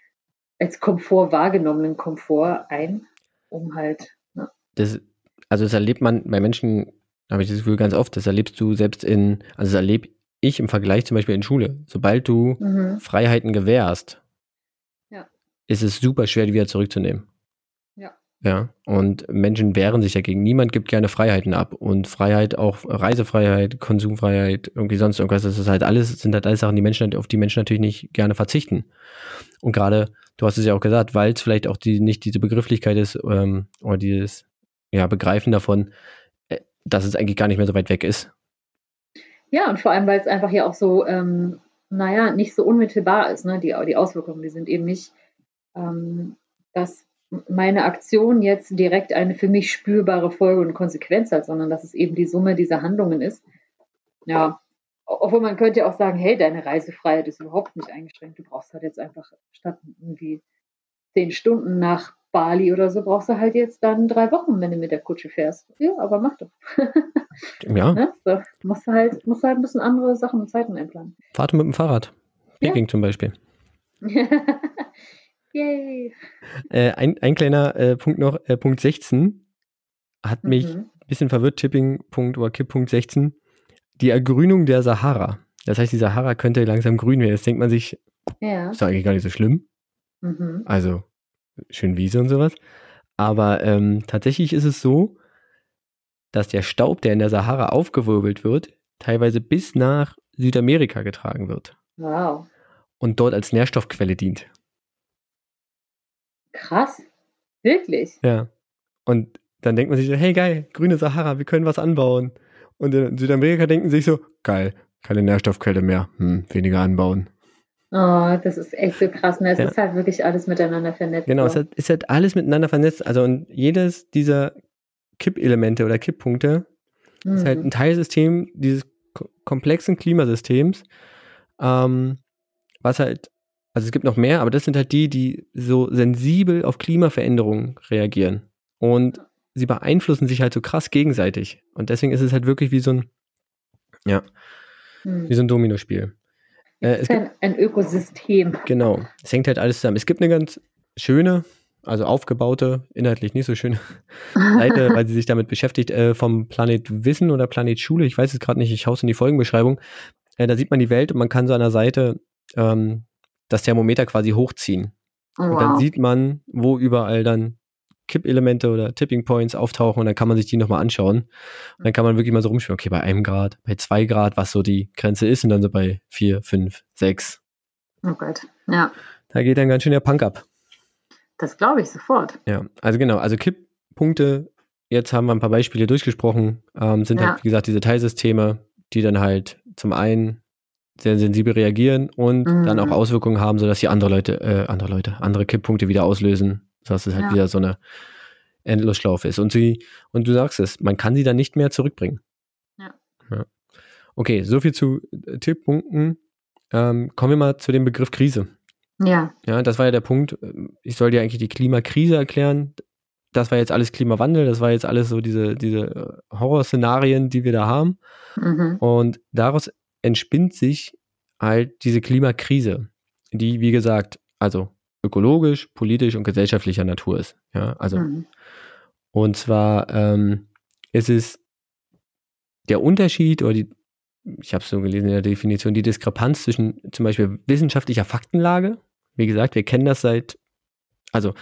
als Komfort wahrgenommenen Komfort ein, um halt ne, das, also das erlebt man bei Menschen, habe ich das Gefühl ganz oft, das erlebst du selbst in, also das erlebe ich im Vergleich zum Beispiel in Schule. Sobald du mhm. Freiheiten gewährst, Ja. ist es super schwer, die wieder zurückzunehmen. Ja. Ja. Und Menschen wehren sich dagegen. Niemand gibt gerne Freiheiten ab. Und Freiheit, auch Reisefreiheit, Konsumfreiheit, irgendwie sonst irgendwas, das ist halt alles, sind halt alles Sachen, die Menschen, auf die Menschen natürlich nicht gerne verzichten. Und gerade, du hast es ja auch gesagt, weil es vielleicht auch die, nicht diese Begrifflichkeit ist, ähm, oder dieses, ja, Begreifen davon, äh, dass es eigentlich gar nicht mehr so weit weg ist. Ja, und vor allem, weil es einfach ja auch so, ähm, naja, nicht so unmittelbar ist. Ne? Die, die Auswirkungen, die sind eben nicht, ähm, dass meine Aktion jetzt direkt eine für mich spürbare Folge und Konsequenz hat, sondern dass es eben die Summe dieser Handlungen ist. Ja, obwohl man könnte ja auch sagen, hey, deine Reisefreiheit ist überhaupt nicht eingeschränkt. Du brauchst halt jetzt einfach statt irgendwie zehn Stunden nach Bali oder so, brauchst du halt jetzt dann drei Wochen, wenn du mit der Kutsche fährst. Ja, aber mach doch. *laughs* ja. Ne? So, musst, du halt, musst halt ein bisschen andere Sachen und Zeiten einplanen. Fahrt mit dem Fahrrad. Peking ja. zum Beispiel. *laughs* Yay. Äh, ein, ein kleiner äh, Punkt noch, äh, Punkt 16 hat mich mhm. ein bisschen verwirrt, Tipping-Punkt oder Kipppunkt 16 die Ergrünung der Sahara. Das heißt, die Sahara könnte langsam grün werden. Jetzt denkt man sich, ja. ist doch eigentlich gar nicht so schlimm. Mhm. Also schön Wiese und sowas. Aber ähm, tatsächlich ist es so, dass der Staub, der in der Sahara aufgewirbelt wird, teilweise bis nach Südamerika getragen wird. Wow. Und dort als Nährstoffquelle dient. Krass. Wirklich? Ja. Und dann denkt man sich so, hey geil, grüne Sahara, wir können was anbauen. Und in Südamerika denken sich so, geil, keine Nährstoffquelle mehr, hm, weniger anbauen. Oh, das ist echt so krass. Ne? Es ja. ist halt wirklich alles miteinander vernetzt. Genau, es hat, ist halt alles miteinander vernetzt. Also und jedes dieser Kippelemente oder Kipppunkte mhm. ist halt mhm. ein Teilsystem dieses komplexen Klimasystems, ähm, was halt, also es gibt noch mehr, aber das sind halt die, die so sensibel auf Klimaveränderungen reagieren. Und sie beeinflussen sich halt so krass gegenseitig. Und deswegen ist es halt wirklich wie so ein, ja, hm. wie so ein Dominospiel. Äh, es ist ein, ein Ökosystem. Genau. Es hängt halt alles zusammen. Es gibt eine ganz schöne, also aufgebaute, inhaltlich nicht so schöne *laughs* Seite, weil sie sich damit beschäftigt, äh, vom Planet Wissen oder Planet Schule, ich weiß es gerade nicht, ich haue es in die Folgenbeschreibung. Äh, da sieht man die Welt und man kann so an der Seite ähm, das Thermometer quasi hochziehen. Wow. Und dann sieht man, wo überall dann Kippelemente oder Tipping Points auftauchen und dann kann man sich die nochmal anschauen. Und dann kann man wirklich mal so rumspielen, okay, bei einem Grad, bei zwei Grad, was so die Grenze ist und dann so bei vier, fünf, sechs. Oh Gott, ja. Da geht dann ganz schön der Punk ab. Das glaube ich sofort. Ja, also genau, also Kipppunkte, jetzt haben wir ein paar Beispiele durchgesprochen, ähm, sind halt, ja. halt, wie gesagt, diese Teilsysteme, die dann halt zum einen sehr sensibel reagieren und mhm. dann auch Auswirkungen haben, sodass sie andere Leute, äh, andere Leute, andere Kipppunkte wieder auslösen dass es halt ja. wieder so eine Endlosschlaufe ist. Und sie, und du sagst es, man kann sie dann nicht mehr zurückbringen. Ja. ja. Okay, so viel zu äh, Tipppunkten. Ähm, kommen wir mal zu dem Begriff Krise. Ja. Ja, das war ja der Punkt. Ich soll dir eigentlich die Klimakrise erklären. Das war jetzt alles Klimawandel, das war jetzt alles so diese, diese äh, Horrorszenarien, die wir da haben. Mhm. Und daraus entspinnt sich halt diese Klimakrise, die, wie gesagt, also ökologisch, politisch und gesellschaftlicher Natur ist. Ja, also mhm. und zwar ähm, ist es der Unterschied oder die, ich habe es so gelesen in der Definition, die Diskrepanz zwischen zum Beispiel wissenschaftlicher Faktenlage. Wie gesagt, wir kennen das seit, also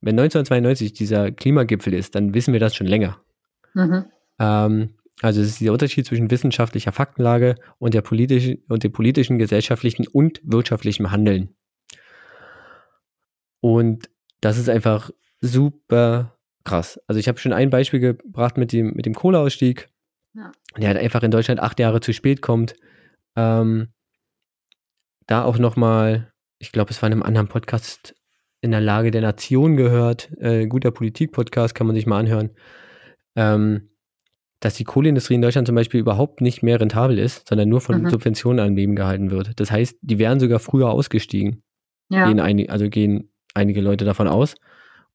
wenn 1992 dieser Klimagipfel ist, dann wissen wir das schon länger. Mhm. Ähm, also es ist der Unterschied zwischen wissenschaftlicher Faktenlage und der politischen und dem politischen, gesellschaftlichen und wirtschaftlichen Handeln. Und das ist einfach super krass. Also ich habe schon ein Beispiel gebracht mit dem, mit dem Kohleausstieg, ja. der halt einfach in Deutschland acht Jahre zu spät kommt. Ähm, da auch nochmal, ich glaube, es war in einem anderen Podcast in der Lage der Nation gehört, äh, guter Politik-Podcast, kann man sich mal anhören, ähm, dass die Kohleindustrie in Deutschland zum Beispiel überhaupt nicht mehr rentabel ist, sondern nur von mhm. Subventionen am Leben gehalten wird. Das heißt, die wären sogar früher ausgestiegen. Ja. Gehen ein, also gehen einige Leute davon aus.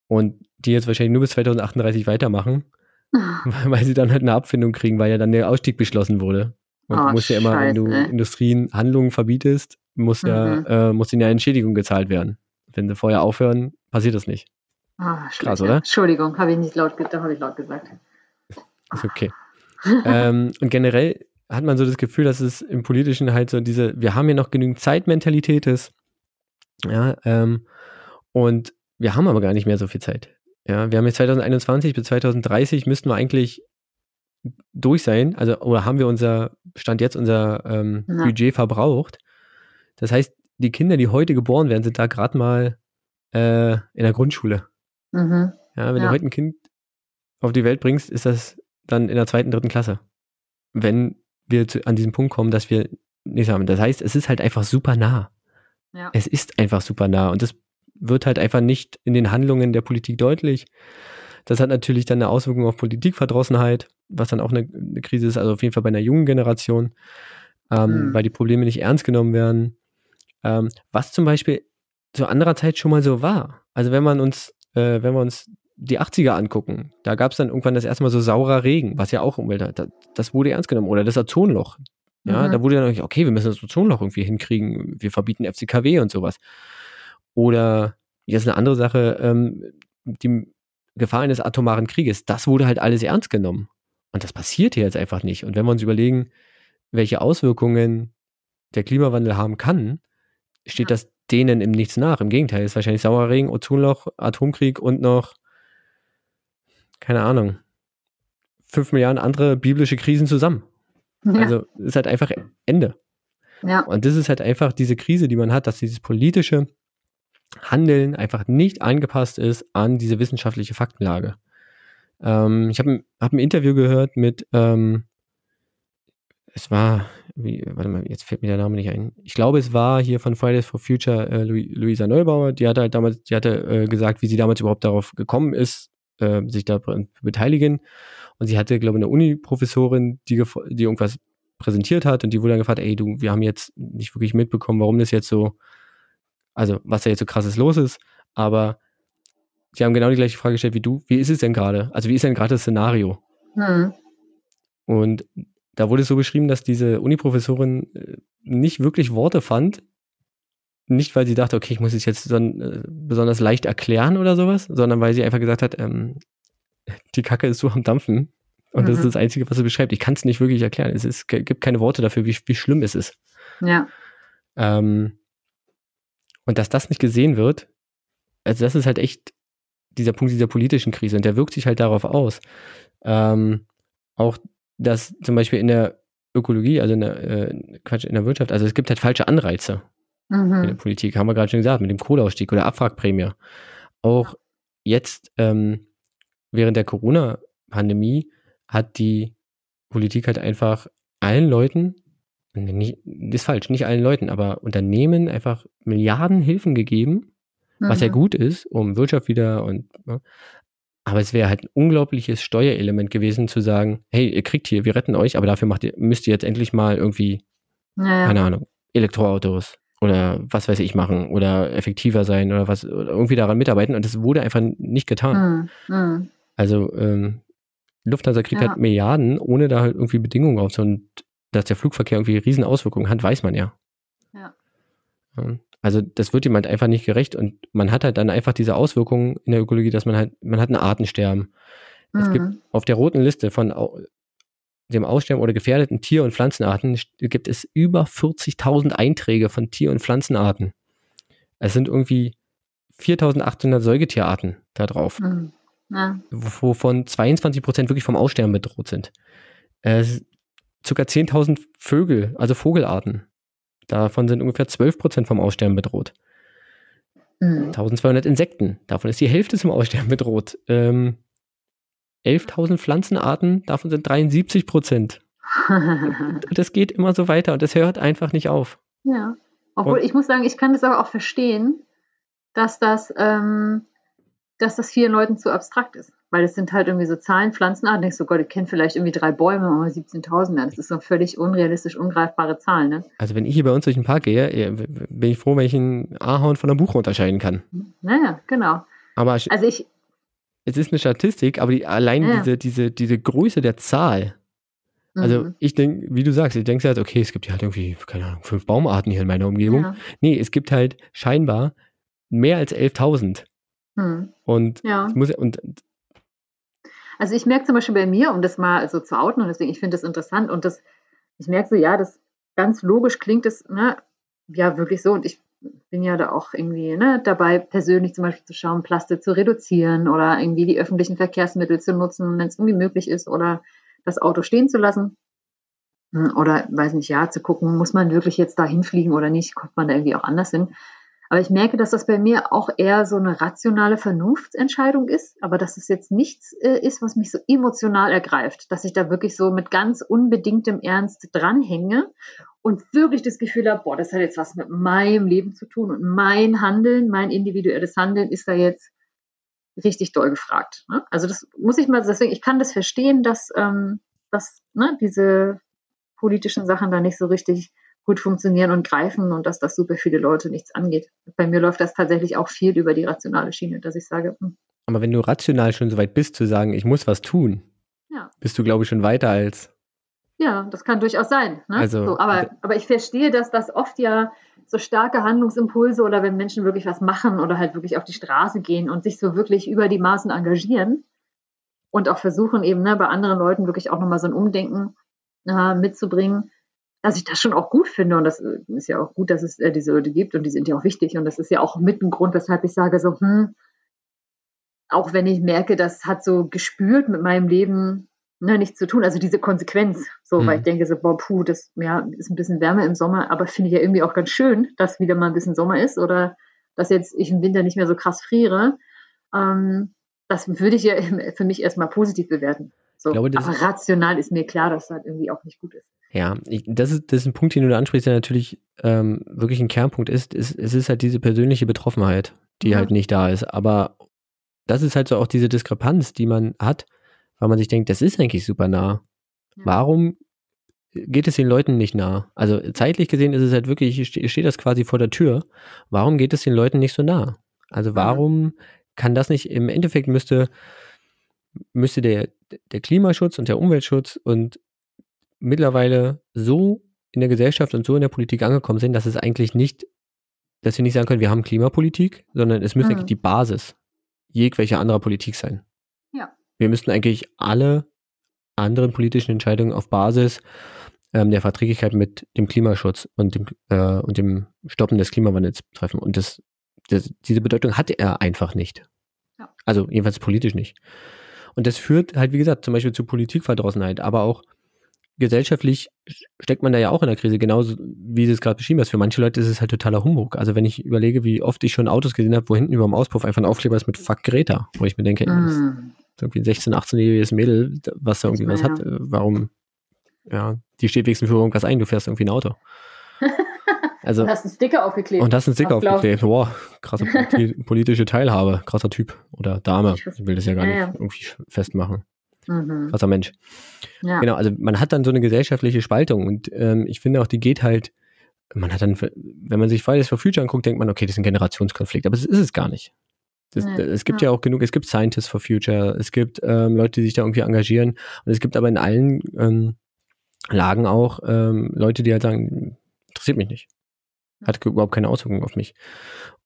Und die jetzt wahrscheinlich nur bis 2038 weitermachen, *laughs* weil sie dann halt eine Abfindung kriegen, weil ja dann der Ausstieg beschlossen wurde. Und oh, du musst ja immer, wenn du Industrien Handlungen verbietest, muss mhm. ja, äh, muss ihnen ja Entschädigung gezahlt werden. Wenn sie vorher aufhören, passiert das nicht. Oh, Krass, oder? Entschuldigung, habe ich nicht laut, habe ich laut gesagt. Ist okay. ähm, und generell hat man so das Gefühl, dass es im Politischen halt so diese, wir haben ja noch genügend Zeitmentalität ist. Ja, ähm, und wir haben aber gar nicht mehr so viel Zeit. Ja, wir haben jetzt 2021 bis 2030 müssten wir eigentlich durch sein, also oder haben wir unser Stand jetzt unser ähm, Budget verbraucht. Das heißt, die Kinder, die heute geboren werden, sind da gerade mal äh, in der Grundschule. Mhm. Ja, wenn ja. du heute ein Kind auf die Welt bringst, ist das dann in der zweiten, dritten Klasse. Wenn wir zu, an diesen Punkt kommen, dass wir nicht haben. Das heißt, es ist halt einfach super nah. Ja. Es ist einfach super nah und das wird halt einfach nicht in den Handlungen der Politik deutlich. Das hat natürlich dann eine Auswirkung auf Politikverdrossenheit, was dann auch eine, eine Krise ist, also auf jeden Fall bei einer jungen Generation, ähm, mhm. weil die Probleme nicht ernst genommen werden. Ähm, was zum Beispiel zu anderer Zeit schon mal so war. Also wenn man uns, äh, wenn wir uns die 80er angucken, da gab es dann irgendwann das erste Mal so saurer Regen, was ja auch Umwelt hat. Das wurde ernst genommen. Oder das Ozonloch. Ja, mhm. da wurde dann, okay, wir müssen das Ozonloch irgendwie hinkriegen. Wir verbieten FCKW und sowas. Oder jetzt eine andere Sache, ähm, die Gefahr eines atomaren Krieges, das wurde halt alles ernst genommen. Und das passiert hier jetzt einfach nicht. Und wenn wir uns überlegen, welche Auswirkungen der Klimawandel haben kann, steht das denen im Nichts nach. Im Gegenteil, ist wahrscheinlich Sauerregen, Ozonloch, Atomkrieg und noch, keine Ahnung, fünf Milliarden andere biblische Krisen zusammen. Ja. Also ist halt einfach Ende. Ja. Und das ist halt einfach diese Krise, die man hat, dass dieses politische Handeln einfach nicht angepasst ist an diese wissenschaftliche Faktenlage. Ähm, ich habe hab ein Interview gehört mit, ähm, es war, wie, warte mal, jetzt fällt mir der Name nicht ein. Ich glaube, es war hier von Fridays for Future äh, Luisa Neubauer, die hatte halt damals, die hatte äh, gesagt, wie sie damals überhaupt darauf gekommen ist, äh, sich da beteiligen. Und sie hatte, glaube ich, eine Uni-Professorin, die, die irgendwas präsentiert hat und die wurde dann gefragt, ey, du, wir haben jetzt nicht wirklich mitbekommen, warum das jetzt so, also was da jetzt so krasses los ist, aber sie haben genau die gleiche Frage gestellt wie du. Wie ist es denn gerade? Also wie ist denn gerade das Szenario? Hm. Und da wurde es so beschrieben, dass diese Uni-Professorin äh, nicht wirklich Worte fand. Nicht, weil sie dachte, okay, ich muss es jetzt äh, besonders leicht erklären oder sowas, sondern weil sie einfach gesagt hat, ähm, die Kacke ist so am Dampfen. Und mhm. das ist mhm. das Einzige, was sie beschreibt. Ich kann es nicht wirklich erklären. Es ist, gibt keine Worte dafür, wie, wie schlimm es ist. Ja. Ähm, und dass das nicht gesehen wird, also das ist halt echt dieser Punkt dieser politischen Krise und der wirkt sich halt darauf aus. Ähm, auch dass zum Beispiel in der Ökologie, also in der, äh, Quatsch, in der Wirtschaft, also es gibt halt falsche Anreize mhm. in der Politik, haben wir gerade schon gesagt, mit dem Kohleausstieg oder Abwrackprämie. Auch jetzt ähm, während der Corona-Pandemie hat die Politik halt einfach allen Leuten, nicht, ist falsch, nicht allen Leuten, aber Unternehmen einfach Milliarden Hilfen gegeben, mhm. was ja mhm. gut ist, um Wirtschaft wieder und ne, aber es wäre halt ein unglaubliches Steuerelement gewesen, zu sagen, hey, ihr kriegt hier, wir retten euch, aber dafür macht ihr, müsst ihr jetzt endlich mal irgendwie, naja. keine Ahnung, Elektroautos oder was weiß ich machen oder effektiver sein oder was, oder irgendwie daran mitarbeiten. Und das wurde einfach nicht getan. Mhm. Mhm. Also ähm, Lufthansa kriegt ja. halt Milliarden, ohne da halt irgendwie Bedingungen auf. Und dass der Flugverkehr irgendwie riesen Auswirkungen hat, weiß man ja. Ja. Also das wird jemand einfach nicht gerecht und man hat halt dann einfach diese Auswirkungen in der Ökologie, dass man halt, man hat ein Artensterben. Mhm. Es gibt mhm. auf der roten Liste von dem Aussterben oder gefährdeten Tier- und Pflanzenarten gibt es über 40.000 Einträge von Tier- und Pflanzenarten. Es sind irgendwie 4.800 Säugetierarten da drauf, mhm. ja. wovon 22 Prozent wirklich vom Aussterben bedroht sind. Es circa 10.000 Vögel, also Vogelarten. Davon sind ungefähr 12 Prozent vom Aussterben bedroht. Mhm. 1200 Insekten, davon ist die Hälfte zum Aussterben bedroht. Ähm, 11.000 Pflanzenarten, davon sind 73 Prozent. und *laughs* das geht immer so weiter und das hört einfach nicht auf. Ja, obwohl und, ich muss sagen, ich kann das aber auch verstehen, dass das, ähm, dass das vielen Leuten zu abstrakt ist. Weil es sind halt irgendwie so Zahlen, Pflanzenarten. Denkst du, Gott, ich kenne vielleicht irgendwie drei Bäume, aber 17.000. Das ist so völlig unrealistisch, ungreifbare Zahl, ne? Also wenn ich hier bei uns durch den Park gehe, bin ich froh, wenn ich einen Ahorn von einem Buch unterscheiden kann. Naja, genau. Aber also ich, es ist eine Statistik, aber die, allein ja. diese, diese, diese Größe der Zahl. Also mhm. ich denke, wie du sagst, ich denke halt, okay, es gibt ja halt irgendwie, keine Ahnung, fünf Baumarten hier in meiner Umgebung. Ja. Nee, es gibt halt scheinbar mehr als 11.000. Mhm. Und, ja. muss, und also ich merke zum Beispiel bei mir, um das mal so zu outen, und deswegen, ich finde das interessant und das, ich merke so, ja, das ganz logisch klingt es, ne, ja, wirklich so. Und ich bin ja da auch irgendwie ne, dabei, persönlich zum Beispiel zu schauen, Plastik zu reduzieren oder irgendwie die öffentlichen Verkehrsmittel zu nutzen, wenn es irgendwie möglich ist, oder das Auto stehen zu lassen. Hm, oder, weiß nicht, ja, zu gucken, muss man wirklich jetzt da hinfliegen oder nicht, kommt man da irgendwie auch anders hin. Aber ich merke, dass das bei mir auch eher so eine rationale Vernunftsentscheidung ist, aber dass es jetzt nichts äh, ist, was mich so emotional ergreift, dass ich da wirklich so mit ganz unbedingtem Ernst dranhänge und wirklich das Gefühl habe, boah, das hat jetzt was mit meinem Leben zu tun und mein Handeln, mein individuelles Handeln ist da jetzt richtig doll gefragt. Ne? Also das muss ich mal, deswegen, ich kann das verstehen, dass, ähm, dass ne, diese politischen Sachen da nicht so richtig gut funktionieren und greifen und dass das super viele Leute nichts angeht. Bei mir läuft das tatsächlich auch viel über die rationale Schiene, dass ich sage. Hm. Aber wenn du rational schon so weit bist, zu sagen, ich muss was tun, ja. bist du, glaube ich, schon weiter als. Ja, das kann durchaus sein. Ne? Also, so, aber, aber ich verstehe, dass das oft ja so starke Handlungsimpulse oder wenn Menschen wirklich was machen oder halt wirklich auf die Straße gehen und sich so wirklich über die Maßen engagieren und auch versuchen eben ne, bei anderen Leuten wirklich auch nochmal so ein Umdenken äh, mitzubringen, dass ich das schon auch gut finde und das äh, ist ja auch gut, dass es äh, diese Leute gibt und die sind ja auch wichtig und das ist ja auch mit ein Grund, weshalb ich sage so, hm, auch wenn ich merke, das hat so gespürt mit meinem Leben ne, nichts zu tun, also diese Konsequenz, so, mhm. weil ich denke so, boah, puh, das ja, ist ein bisschen wärmer im Sommer, aber finde ich ja irgendwie auch ganz schön, dass wieder mal ein bisschen Sommer ist oder dass jetzt ich im Winter nicht mehr so krass friere. Ähm, das würde ich ja *laughs* für mich erstmal positiv bewerten. So. Glaube, aber rational ist mir klar, dass das irgendwie auch nicht gut ist. Ja, ich, das, ist, das ist ein Punkt, den du da ansprichst, der natürlich ähm, wirklich ein Kernpunkt ist. Es, es ist halt diese persönliche Betroffenheit, die ja. halt nicht da ist. Aber das ist halt so auch diese Diskrepanz, die man hat, weil man sich denkt, das ist eigentlich super nah. Ja. Warum geht es den Leuten nicht nah? Also zeitlich gesehen ist es halt wirklich, steht das quasi vor der Tür. Warum geht es den Leuten nicht so nah? Also warum ja. kann das nicht, im Endeffekt müsste, müsste der, der Klimaschutz und der Umweltschutz und mittlerweile so in der Gesellschaft und so in der Politik angekommen sind, dass es eigentlich nicht, dass wir nicht sagen können, wir haben Klimapolitik, sondern es müsste mhm. eigentlich die Basis jegwelcher anderer Politik sein. Ja. Wir müssten eigentlich alle anderen politischen Entscheidungen auf Basis ähm, der Verträglichkeit mit dem Klimaschutz und dem, äh, und dem Stoppen des Klimawandels treffen. Und das, das, diese Bedeutung hatte er einfach nicht. Ja. Also jedenfalls politisch nicht. Und das führt halt, wie gesagt, zum Beispiel zu Politikverdrossenheit, aber auch gesellschaftlich steckt man da ja auch in der Krise, genauso wie du es gerade beschrieben hast. Für manche Leute ist es halt totaler Humbug. Also wenn ich überlege, wie oft ich schon Autos gesehen habe, wo hinten über dem Auspuff einfach ein Aufkleber ist mit Fuck Greta, wo ich mir denke, mm. irgendwie ein 16-, 18-jähriges Mädel, was da irgendwie was ja. hat, äh, warum, ja, die steht wenigstens für irgendwas ein, du fährst irgendwie ein Auto. *laughs* Also, und hast einen Sticker aufgeklebt. Und hast einen Sticker aufgeklebt. Boah, krasser *laughs* politische Teilhabe, krasser Typ oder Dame. Ich will das ja gar nicht ja. irgendwie festmachen. Mhm. Krasser Mensch. Ja. Genau, also man hat dann so eine gesellschaftliche Spaltung und ähm, ich finde auch, die geht halt, man hat dann, wenn man sich Fridays for Future anguckt, denkt man, okay, das ist ein Generationskonflikt, aber das ist es gar nicht. Das, nee. Es gibt ja. ja. auch genug, es gibt Scientists for Future, es gibt ähm, Leute, die sich da irgendwie engagieren und es gibt aber in allen ähm, Lagen auch ähm, Leute, die halt sagen, interessiert mich nicht. Hat überhaupt keine Auswirkungen auf mich.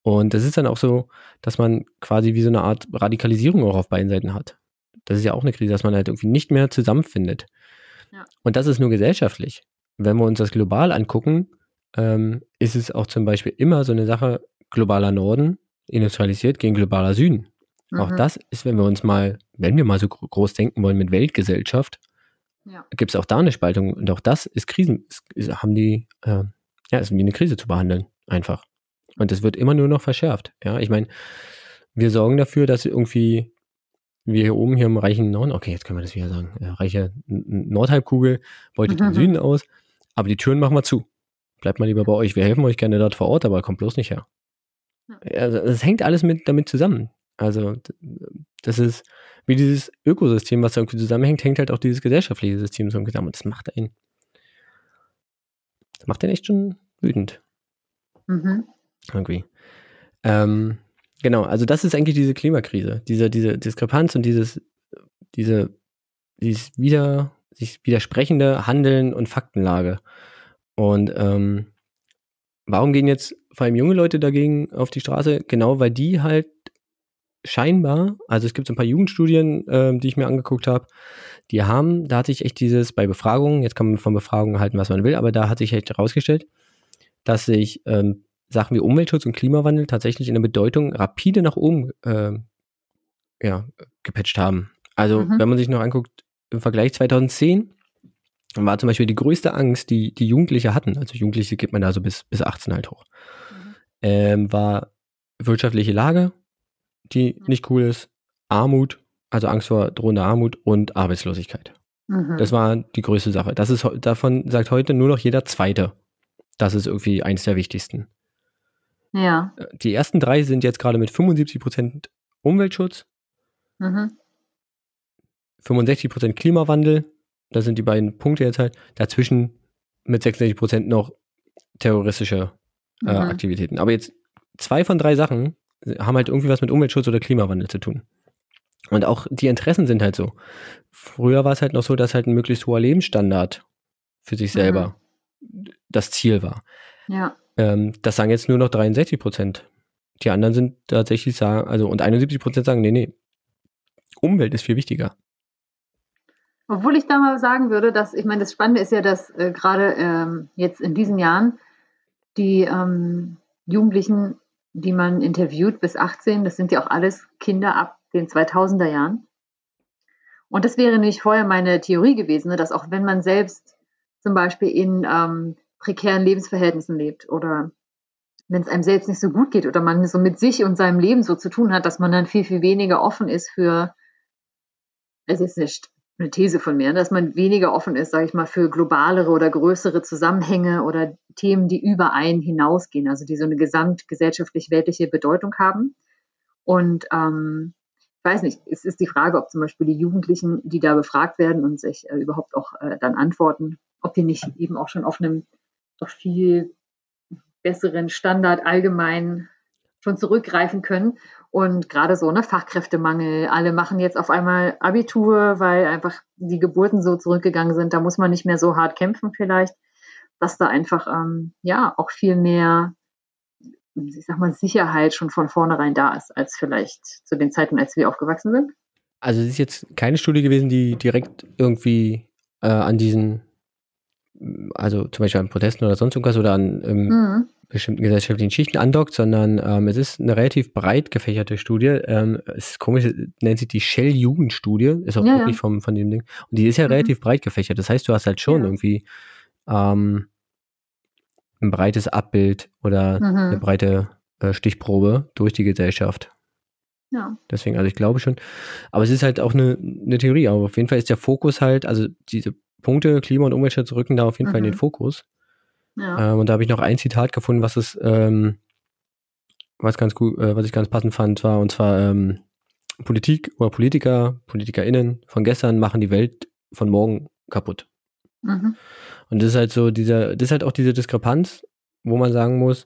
Und das ist dann auch so, dass man quasi wie so eine Art Radikalisierung auch auf beiden Seiten hat. Das ist ja auch eine Krise, dass man halt irgendwie nicht mehr zusammenfindet. Ja. Und das ist nur gesellschaftlich. Wenn wir uns das global angucken, ähm, ist es auch zum Beispiel immer so eine Sache, globaler Norden industrialisiert gegen globaler Süden. Mhm. Auch das ist, wenn wir uns mal, wenn wir mal so groß denken wollen mit Weltgesellschaft, ja. gibt es auch da eine Spaltung. Und auch das ist Krisen, ist, haben die, äh, ja, ist wie eine Krise zu behandeln, einfach. Und das wird immer nur noch verschärft. Ja, ich meine, wir sorgen dafür, dass irgendwie wir hier oben hier im reichen Norden, okay, jetzt können wir das wieder sagen, äh, reiche Nordhalbkugel beutet mhm. den *laughs* Süden aus, aber die Türen machen wir zu. Bleibt mal lieber bei euch. Wir helfen euch gerne dort vor Ort, aber kommt bloß nicht her. Also, das hängt alles mit, damit zusammen. Also, das ist wie dieses Ökosystem, was da irgendwie zusammenhängt, hängt halt auch dieses gesellschaftliche System so zusammen. Und das macht einen, das macht einen echt schon wütend. Mhm. Irgendwie. Ähm, Genau, also das ist eigentlich diese Klimakrise, diese, diese Diskrepanz und dieses, diese, dieses wieder, sich widersprechende Handeln und Faktenlage. Und ähm, warum gehen jetzt vor allem junge Leute dagegen auf die Straße? Genau, weil die halt scheinbar, also es gibt so ein paar Jugendstudien, ähm, die ich mir angeguckt habe, die haben, da hatte ich echt dieses bei Befragungen, jetzt kann man von Befragungen halten, was man will, aber da hat sich echt herausgestellt, dass sich ähm, Sachen wie Umweltschutz und Klimawandel tatsächlich in der Bedeutung rapide nach oben äh, ja, gepatcht haben. Also, mhm. wenn man sich noch anguckt, im Vergleich 2010 war zum Beispiel die größte Angst, die die Jugendliche hatten, also Jugendliche gibt man da so bis, bis 18 halt hoch, mhm. ähm, war wirtschaftliche Lage, die nicht cool ist, Armut, also Angst vor drohender Armut und Arbeitslosigkeit. Mhm. Das war die größte Sache. Das ist, davon sagt heute nur noch jeder Zweite. Das ist irgendwie eins der wichtigsten. ja. Die ersten drei sind jetzt gerade mit 75 Prozent Umweltschutz, Mhm. 65 Prozent Klimawandel. Das sind die beiden Punkte jetzt halt. Dazwischen mit 66 Prozent noch terroristische äh, Mhm. Aktivitäten. Aber jetzt zwei von drei Sachen haben halt irgendwie was mit Umweltschutz oder Klimawandel zu tun. Und auch die Interessen sind halt so. Früher war es halt noch so, dass halt ein möglichst hoher Lebensstandard für sich selber das Ziel war. Ja. Ähm, das sagen jetzt nur noch 63 Prozent. Die anderen sind tatsächlich sagen, also und 71 Prozent sagen, nee, nee, Umwelt ist viel wichtiger. Obwohl ich da mal sagen würde, dass, ich meine, das Spannende ist ja, dass äh, gerade ähm, jetzt in diesen Jahren die ähm, Jugendlichen, die man interviewt bis 18, das sind ja auch alles Kinder ab den 2000er Jahren. Und das wäre nämlich vorher meine Theorie gewesen, ne, dass auch wenn man selbst zum Beispiel in ähm, prekären Lebensverhältnissen lebt oder wenn es einem selbst nicht so gut geht oder man so mit sich und seinem Leben so zu tun hat, dass man dann viel, viel weniger offen ist für, es ist nicht eine These von mir, dass man weniger offen ist, sage ich mal, für globalere oder größere Zusammenhänge oder Themen, die über einen hinausgehen, also die so eine gesamtgesellschaftlich-weltliche Bedeutung haben. Und ähm, ich weiß nicht, es ist die Frage, ob zum Beispiel die Jugendlichen, die da befragt werden und sich äh, überhaupt auch äh, dann antworten, ob die nicht eben auch schon auf einem doch viel besseren Standard allgemein schon zurückgreifen können. Und gerade so, ne, Fachkräftemangel, alle machen jetzt auf einmal Abitur, weil einfach die Geburten so zurückgegangen sind. Da muss man nicht mehr so hart kämpfen vielleicht, dass da einfach, ähm, ja, auch viel mehr, ich sag mal, Sicherheit schon von vornherein da ist, als vielleicht zu den Zeiten, als wir aufgewachsen sind. Also es ist jetzt keine Studie gewesen, die direkt irgendwie äh, an diesen, also zum Beispiel an Protesten oder sonst irgendwas oder an ähm, Mhm. Bestimmten gesellschaftlichen Schichten andockt, sondern ähm, es ist eine relativ breit gefächerte Studie. Ähm, es ist komisch, nennt sich die Shell-Jugendstudie, ist auch Ja, wirklich vom, von dem Ding. Und die ist ja Mhm. relativ breit gefächert. Das heißt, du hast halt schon Ja. irgendwie ähm, ein breites Abbild oder Mhm. eine breite äh, Stichprobe durch die Gesellschaft. Ja. Deswegen, also ich glaube schon. Aber es ist halt auch eine, eine Theorie. Aber auf jeden Fall ist der Fokus halt, also diese Punkte Klima- und Umweltschutz rücken da auf jeden Fall in Mhm. den Fokus. Ja. Ähm, und da habe ich noch ein Zitat gefunden, was es, ähm, was ganz gut, äh, was ich ganz passend fand, war, und zwar ähm, Politik oder Politiker, PolitikerInnen von gestern machen die Welt von morgen kaputt. Mhm. Und das ist halt so dieser, das ist halt auch diese Diskrepanz, wo man sagen muss,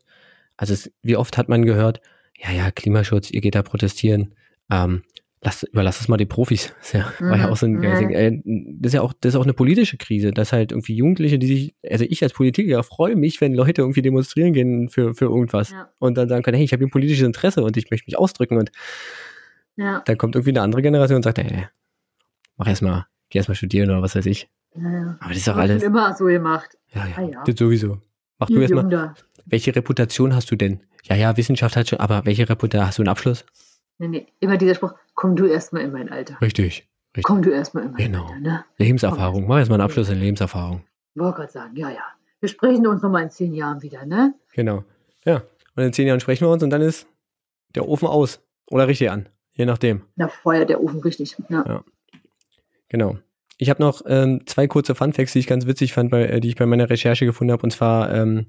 also es, wie oft hat man gehört, ja, ja, Klimaschutz, ihr geht da protestieren, ähm, lasst, überlasst es mal die Profis. Das *laughs* ist ja, war ja Mhm. auch so ein, Ja. äh, das ist ja auch, das ist auch eine politische Krise, dass halt irgendwie Jugendliche, die sich, also ich als Politiker freue mich, wenn Leute irgendwie demonstrieren gehen für, für irgendwas Ja. und dann sagen können, hey, ich habe hier ein politisches Interesse und ich möchte mich ausdrücken und Ja. dann kommt irgendwie eine andere Generation und sagt, nee, mach erst mal, geh erst mal studieren oder was weiß ich. Ja. Aber das ist doch alles, immer so gemacht. ja, ja, Ah, das sowieso. Mach du Ihr erst mal, Jungen da. welche Reputation hast du denn? Ja, ja, Wissenschaft hat schon, aber welche Reputation, hast du einen Abschluss? Nee, nee. Immer dieser Spruch, komm du erstmal in mein Alter. Richtig, richtig. Komm du erstmal in mein Genau. Alter, ne? Lebenserfahrung, mach erst mal einen Abschluss in Lebenserfahrung. Wollte gerade sagen, ja, ja. Wir sprechen uns nochmal in zehn Jahren wieder, ne? Genau. Ja. Und in zehn Jahren sprechen wir uns und dann ist der Ofen aus. Oder richtig an. Je nachdem. Da feuert der Ofen richtig. Ja. Genau. Ich habe noch ähm, zwei kurze Funfacts, die ich ganz witzig fand, bei, äh, die ich bei meiner Recherche gefunden habe, und zwar ähm,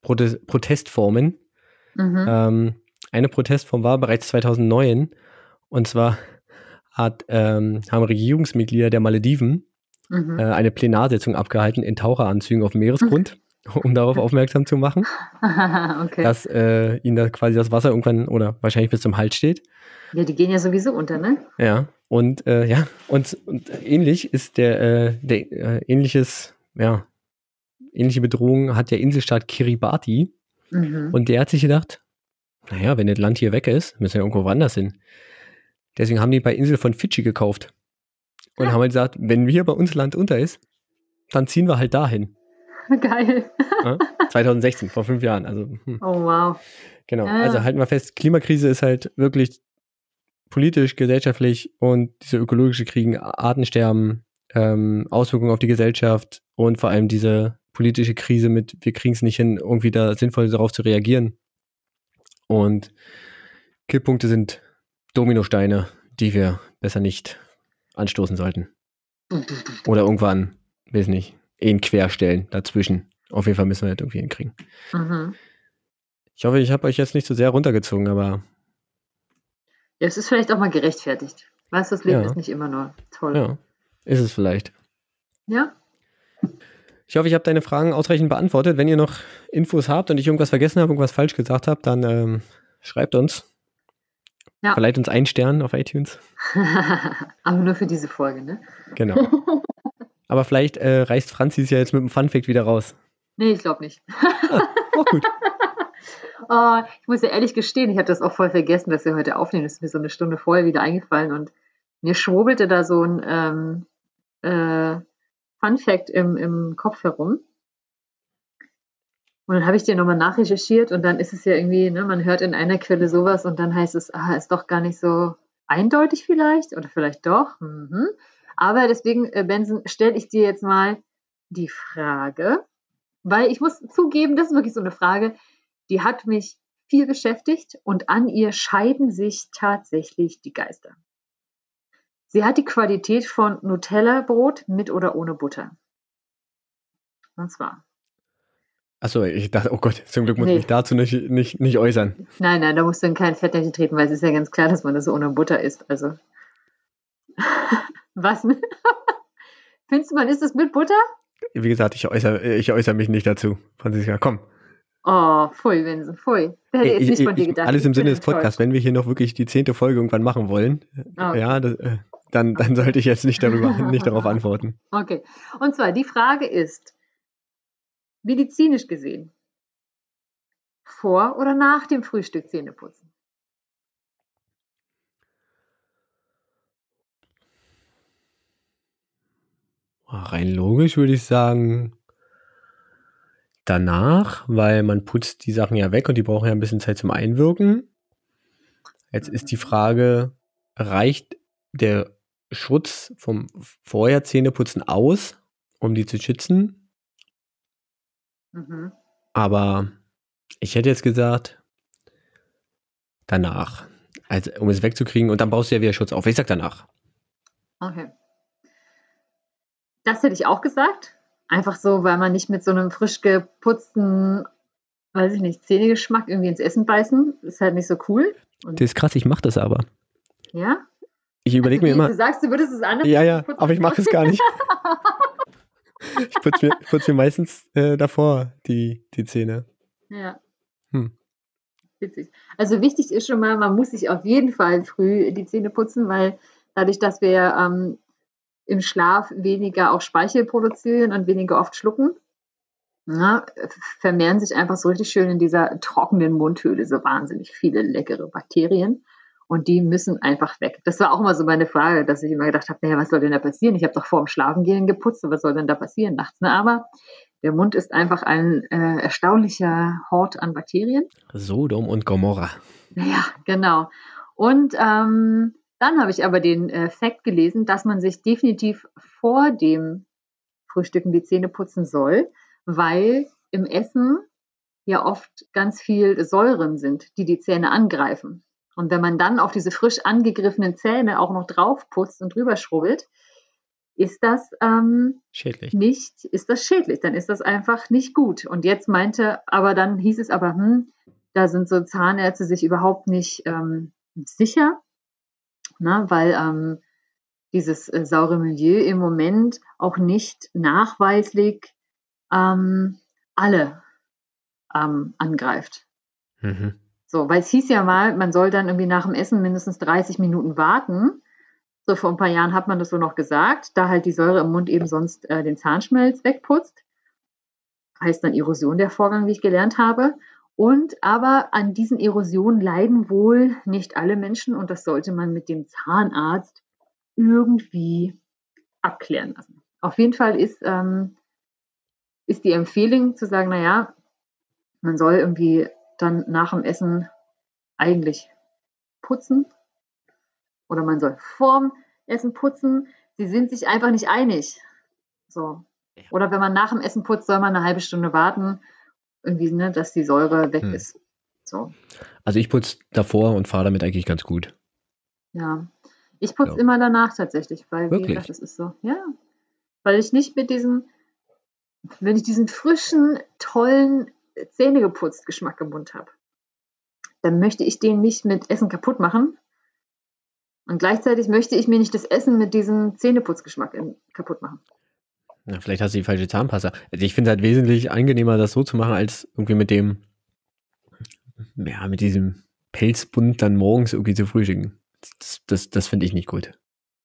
Prote Protestformen. Mhm. Ähm, eine Protestform war bereits 2009, und zwar hat, ähm, haben Regierungsmitglieder der Malediven Mhm. äh, eine Plenarsitzung abgehalten in Taucheranzügen auf dem Meeresgrund, *laughs* um darauf aufmerksam zu machen, *laughs* okay. dass äh, ihnen da quasi das Wasser irgendwann oder wahrscheinlich bis zum Hals steht. ja, die gehen ja sowieso unter, ne? Ja, und äh, ja, und, und ähnlich ist der, äh, der äh, ähnliches, ja, ähnliche Bedrohung hat der Inselstaat Kiribati Mhm. und der hat sich gedacht, naja, wenn das Land hier weg ist, müssen wir irgendwo woanders hin. Deswegen haben die bei Insel von Fidschi gekauft und haben halt gesagt, wenn hier bei uns Land unter ist, dann ziehen wir halt dahin. *laughs* Geil. Ja? 2016, vor fünf Jahren. Also, hm, Oh, wow. genau. Ja. Also halten wir fest, Klimakrise ist halt wirklich politisch, gesellschaftlich und diese ökologische Kriegen, Artensterben, ähm, Auswirkungen auf die Gesellschaft und vor allem diese politische Krise mit, wir kriegen es nicht hin, irgendwie da sinnvoll darauf zu reagieren. Und Kipppunkte sind Dominosteine, die wir besser nicht anstoßen sollten. Oder irgendwann, weiß nicht, ihn querstellen dazwischen. Auf jeden Fall müssen wir das irgendwie hinkriegen. Mhm. Ich hoffe, ich habe euch jetzt nicht zu so sehr runtergezogen, aber. Ja, es ist vielleicht auch mal gerechtfertigt. Weißt du, das Leben ja. ist nicht immer nur toll. Ja, ist es vielleicht. Ja. Ich hoffe, ich habe deine Fragen ausreichend beantwortet. Wenn ihr noch Infos habt und ich irgendwas vergessen habe, irgendwas falsch gesagt habe, dann ähm, schreibt uns. Ja. Verleiht uns einen Stern auf iTunes. *laughs* Aber nur für diese Folge, ne? Genau. *laughs* Aber vielleicht äh, reißt Franzis ja jetzt mit dem Funfact wieder raus. Nee, ich glaube nicht. ah, oh, gut. *laughs* oh, ich muss ja ehrlich gestehen, ich hatte das auch voll vergessen, dass wir heute aufnehmen. Das ist mir so eine Stunde vorher wieder eingefallen und mir schwurbelte da so ein ähm, äh, Fun Fact im, im Kopf herum. Und dann habe ich dir nochmal nachrecherchiert und dann ist es ja irgendwie, ne, man hört in einer Quelle sowas und dann heißt es, ah, ist doch gar nicht so eindeutig vielleicht oder vielleicht doch. Mhm. Aber deswegen, äh, Benson, stelle ich dir jetzt mal die Frage, weil ich muss zugeben, das ist wirklich so eine Frage, die hat mich viel beschäftigt und an ihr scheiden sich tatsächlich die Geister. Sie hat die Qualität von Nutella-Brot mit oder ohne Butter. Und zwar. Achso, ich dachte, oh Gott, zum Glück muss nee. ich mich dazu nicht, nicht, nicht äußern. Nein, nein, da musst du in kein Fettnäpfchen treten, weil es ist ja ganz klar, dass man das ohne Butter isst. Also. *laughs* Was? *laughs* Findest du, man isst das mit Butter? Wie gesagt, ich äußere, ich äußere mich nicht dazu. Franziska, komm. Oh, pfui, Vincent, pfui. Das hätte ich jetzt nicht von dir gedacht. Alles im Sinne des Podcasts, wenn wir hier noch wirklich die zehnte Folge irgendwann machen wollen, okay. ja, das, äh, dann, dann sollte ich jetzt nicht darüber, nicht darauf antworten. *laughs* Okay. Und zwar, die Frage ist, medizinisch gesehen, vor oder nach dem Frühstück Zähne putzen? Rein logisch würde ich sagen, danach, weil man putzt die Sachen ja weg und die brauchen ja ein bisschen Zeit zum Einwirken. Jetzt ist die Frage, reicht der Schutz vom vorher Zähneputzen aus, um die zu schützen? Mhm. Aber ich hätte jetzt gesagt, danach. Also, um es wegzukriegen und dann brauchst du ja wieder Schutz auf. Ich sag danach. Okay. Das hätte ich auch gesagt. Einfach so, weil man nicht mit so einem frisch geputzten, weiß ich nicht, Zähnegeschmack irgendwie ins Essen beißen. Ist halt nicht so cool. Und das ist krass, ich mache das aber. Ja? Ich überlege mir immer. Du sagst, du würdest es anders Ja, ja, aber ich mache es gar nicht. *laughs* ich putze mir, putz mir meistens äh, davor die, die Zähne. Ja. Hm. Witzig. Also wichtig ist schon mal, man muss sich auf jeden Fall früh die Zähne putzen, weil dadurch, dass wir ähm, im Schlaf weniger auch Speichel produzieren und weniger oft schlucken. Ja, vermehren sich einfach so richtig schön in dieser trockenen Mundhöhle so wahnsinnig viele leckere Bakterien. Und die müssen einfach weg. Das war auch immer so meine Frage, dass ich immer gedacht habe, naja, was soll denn da passieren? Ich habe doch vor dem Schlafengehen geputzt, was soll denn da passieren nachts? Ne? Aber der Mund ist einfach ein äh, erstaunlicher Hort an Bakterien. Sodom und Gomorra. Ja, genau. Und ähm, dann habe ich aber den äh, Fakt gelesen, dass man sich definitiv vor dem Frühstücken die Zähne putzen soll, weil im Essen ja oft ganz viel Säuren sind, die die Zähne angreifen. Und wenn man dann auf diese frisch angegriffenen Zähne auch noch drauf putzt und drüber schrubbelt, ist das ähm, schädlich. nicht, ist das schädlich, dann ist das einfach nicht gut. Und jetzt meinte, aber dann hieß es aber, hm, da sind so Zahnärzte sich überhaupt nicht ähm, sicher, ne? weil ähm, dieses äh, saure Milieu im Moment auch nicht nachweislich ähm, alle ähm, angreift. Mhm. So, weil es hieß ja mal, man soll dann irgendwie nach dem Essen mindestens 30 Minuten warten. So vor ein paar Jahren hat man das so noch gesagt, da halt die Säure im Mund eben sonst äh, den Zahnschmelz wegputzt. Heißt dann Erosion der Vorgang, wie ich gelernt habe. Und aber an diesen Erosionen leiden wohl nicht alle Menschen und das sollte man mit dem Zahnarzt irgendwie abklären lassen. Auf jeden Fall ist, ähm, ist die Empfehlung zu sagen, naja, man soll irgendwie dann nach dem Essen eigentlich putzen oder man soll vorm Essen putzen. Sie sind sich einfach nicht einig. So, Oder wenn man nach dem Essen putzt, soll man eine halbe Stunde warten, irgendwie, ne, dass die Säure weg Hm. ist. So, Also ich putze davor und fahre damit eigentlich ganz gut. ja. Ich putze Ja. immer danach tatsächlich, weil, wie gesagt, das ist so, ja. Weil ich nicht mit diesem, wenn ich diesen frischen, tollen, Zähnegeputzt Geschmack im Mund habe, dann möchte ich den nicht mit Essen kaputt machen. Und gleichzeitig möchte ich mir nicht das Essen mit diesem Zähneputzgeschmack in- kaputt machen. Na, vielleicht hast du die falsche Zahnpasta. Also ich finde es halt wesentlich angenehmer, das so zu machen, als irgendwie mit dem, ja, mit diesem Pelzbund dann morgens irgendwie zu frühstücken. Das, das, das finde ich nicht gut.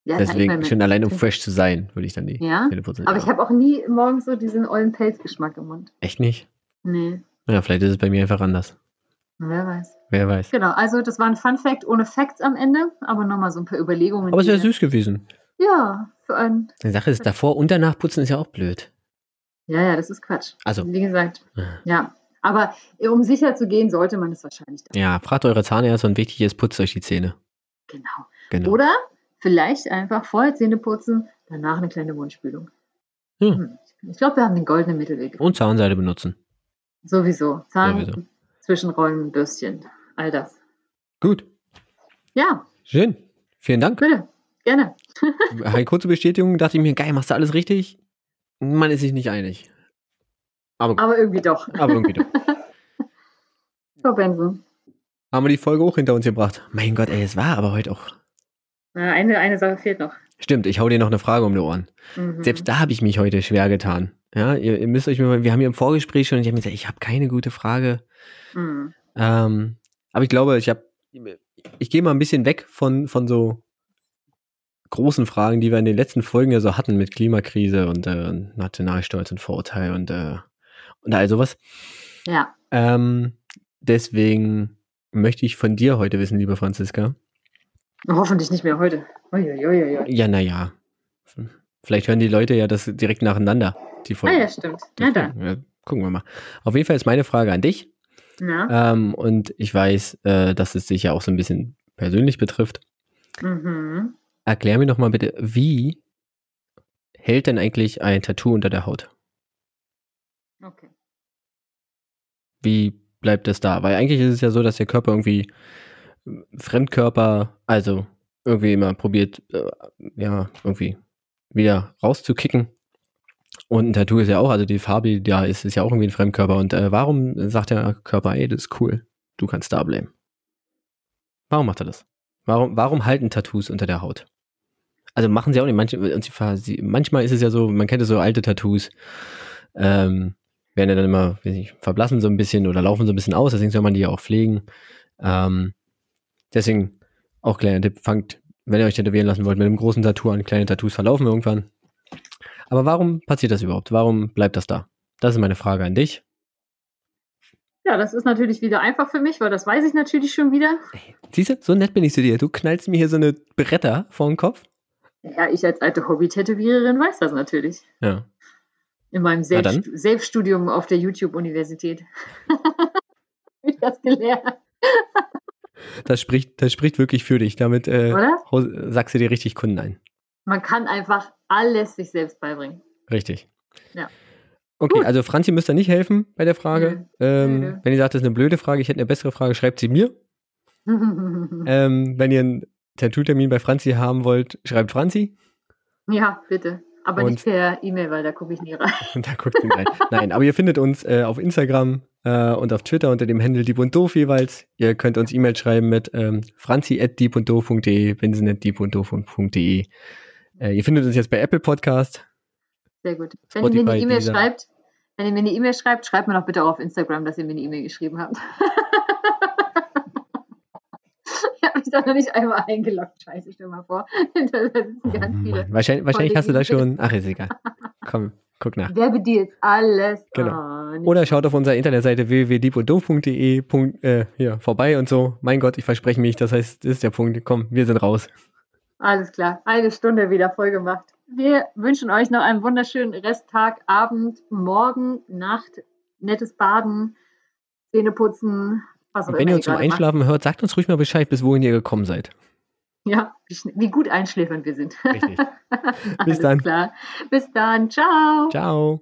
Ja, ich Deswegen, schon allein um fresh zu sein, würde ich dann die Ja? Zähne putzen. Aber ja. ich habe auch nie morgens so diesen ollen Pelzgeschmack im Mund. Echt nicht? Nee, Ja, vielleicht ist es bei mir einfach anders. wer weiß. Wer weiß. Genau, also das war ein Fun Fact ohne Facts am Ende, aber nochmal so ein paar Überlegungen. Aber es wäre süß gewesen. Ja, für einen. Die Sache ist, davor und danach putzen ist ja auch blöd. Ja, ja, das ist Quatsch. Also, Wie gesagt, ja. Aber um sicher zu gehen, sollte man es wahrscheinlich dann. ja, fragt eure Zahnärzte und wichtig ist, putzt euch die Zähne. Genau. Genau. Oder vielleicht einfach vorher Zähne putzen, danach eine kleine Mundspülung. Ja. Hm. Ich glaube, wir haben den goldenen Mittelweg. Und Zahnseide benutzen. Sowieso. Zahn, Sowieso. Zwischenrollen, Bürstchen, all das. Gut. Ja, Schön. Vielen Dank. bitte. Gerne. *laughs* Eine kurze Bestätigung, dachte ich mir, geil, machst du alles richtig? Man ist sich nicht einig. Aber, gut, Aber irgendwie doch. aber irgendwie doch. *laughs* Frau Benson. Haben wir die Folge auch hinter uns gebracht. Mein Gott, ey, es war aber heute auch. Eine, eine Sache fehlt noch. Stimmt, ich hau dir noch eine Frage um die Ohren. Mhm. Selbst da habe ich mich heute schwer getan. Ja, ihr, ihr müsst euch mal, wir haben hier im Vorgespräch schon, ich habe mir gesagt, ich habe keine gute Frage. Mhm. Ähm, aber ich glaube, ich habe, ich gehe mal ein bisschen weg von, von so großen Fragen, die wir in den letzten Folgen ja so hatten mit Klimakrise und äh, Nationalstolz und Vorurteil und, äh, und all sowas. Ja. Ähm, deswegen möchte ich von dir heute wissen, liebe Franziska. Hoffentlich nicht mehr heute. Uiuiuiui. Ja, naja. Vielleicht hören die Leute ja das direkt nacheinander, die Ah Folge. ja, stimmt. Na dann. Ja, gucken wir mal. Auf jeden Fall ist meine Frage an dich. Ja. Ähm, und ich weiß, äh, dass es dich ja auch so ein bisschen persönlich betrifft. Mhm. Erklär mir doch mal bitte, wie hält denn eigentlich ein Tattoo unter der Haut? Okay. Wie bleibt es da? Weil eigentlich ist es ja so, dass der Körper irgendwie äh, Fremdkörper, also irgendwie immer probiert, äh, ja, irgendwie wieder rauszukicken. Und ein Tattoo ist ja auch, also die Farbe, da ist, ist ja auch irgendwie ein Fremdkörper. Und äh, warum sagt der Körper, ey, das ist cool, du kannst da bleiben? Warum macht er das? Warum, warum halten Tattoos unter der Haut? Also machen sie auch nicht. Manche, sie, manchmal ist es ja so, man kennt ja so alte Tattoos, ähm, werden ja dann immer, weiß nicht, verblassen so ein bisschen oder laufen so ein bisschen aus, deswegen soll man die ja auch pflegen. Ähm, deswegen auch kleiner Tipp, fangt, wenn ihr euch tätowieren lassen wollt, mit einem großen Tattoo an. Kleine Tattoos verlaufen irgendwann. Aber warum passiert das überhaupt? Warum bleibt das da? Das ist meine Frage an dich. Ja, das ist natürlich wieder einfach für mich, weil das weiß ich natürlich schon wieder. Siehst du, so nett bin ich zu dir. Du knallst mir hier so eine Bretter vor den Kopf. Ja, ich als alte Hobby-Tätowiererin weiß das natürlich. Ja. In meinem. Selbst Selbststudium auf der YouTube-Universität. *laughs* Hab ich das gelernt, Das spricht, das spricht wirklich für dich. Damit äh, sagst du dir richtig Kunden ein. Man kann einfach alles sich selbst beibringen. Richtig. Ja. Okay, Gut. also Franzi müsst ihr nicht helfen bei der Frage. Ähm, Nö. Wenn ihr sagt, das ist eine blöde Frage, ich hätte eine bessere Frage, schreibt sie mir. *laughs* Ähm, wenn ihr einen Tattoo-Termin bei Franzi haben wollt, schreibt Franzi. ja, bitte. Aber Und- nicht per E-Mail, weil da gucke ich nie rein. *laughs* Da guckt sie rein. Nein, aber ihr findet uns äh, auf Instagram äh, und auf Twitter unter dem Handle Dieb und Doof jeweils. Ihr könnt uns E-Mail schreiben mit ähm, franzi.diebunddoof.de, bensin.diebunddoof.de. Äh, ihr findet uns jetzt bei Apple Podcast. Sehr gut. Wenn ihr mir Spotify, eine E-Mail schreibt, wenn ihr mir eine E-Mail schreibt, schreibt mir doch bitte auch auf Instagram, dass ihr mir eine E-Mail geschrieben habt. *laughs* ich habe mich da noch nicht einmal eingeloggt. Scheiße, stell mal vor. *laughs* da sitzen Oh ganz viele. Mann. Wahrscheinlich, wahrscheinlich hast du da schon. Ach, ist egal. Komm, guck nach. Wer bedient alles? Genau. Oh, Oder schaut auf unserer Internetseite www.diebunddoof.de Punkt, äh, hier, vorbei und so. Mein Gott, ich verspreche mich, das heißt, das ist der Punkt. Komm, wir sind raus. Alles klar, eine Stunde wieder voll gemacht. Wir wünschen euch noch einen wunderschönen Resttag, Abend, Morgen, Nacht, nettes Baden, Zähne putzen, was Und wenn ihr uns zum gerade macht. Einschlafen hört, sagt uns ruhig mal Bescheid, bis wohin ihr gekommen seid. Ja, wie, gut einschläfernd wir sind. Richtig. *laughs* Bis dann. Klar. Bis dann. Ciao. Ciao.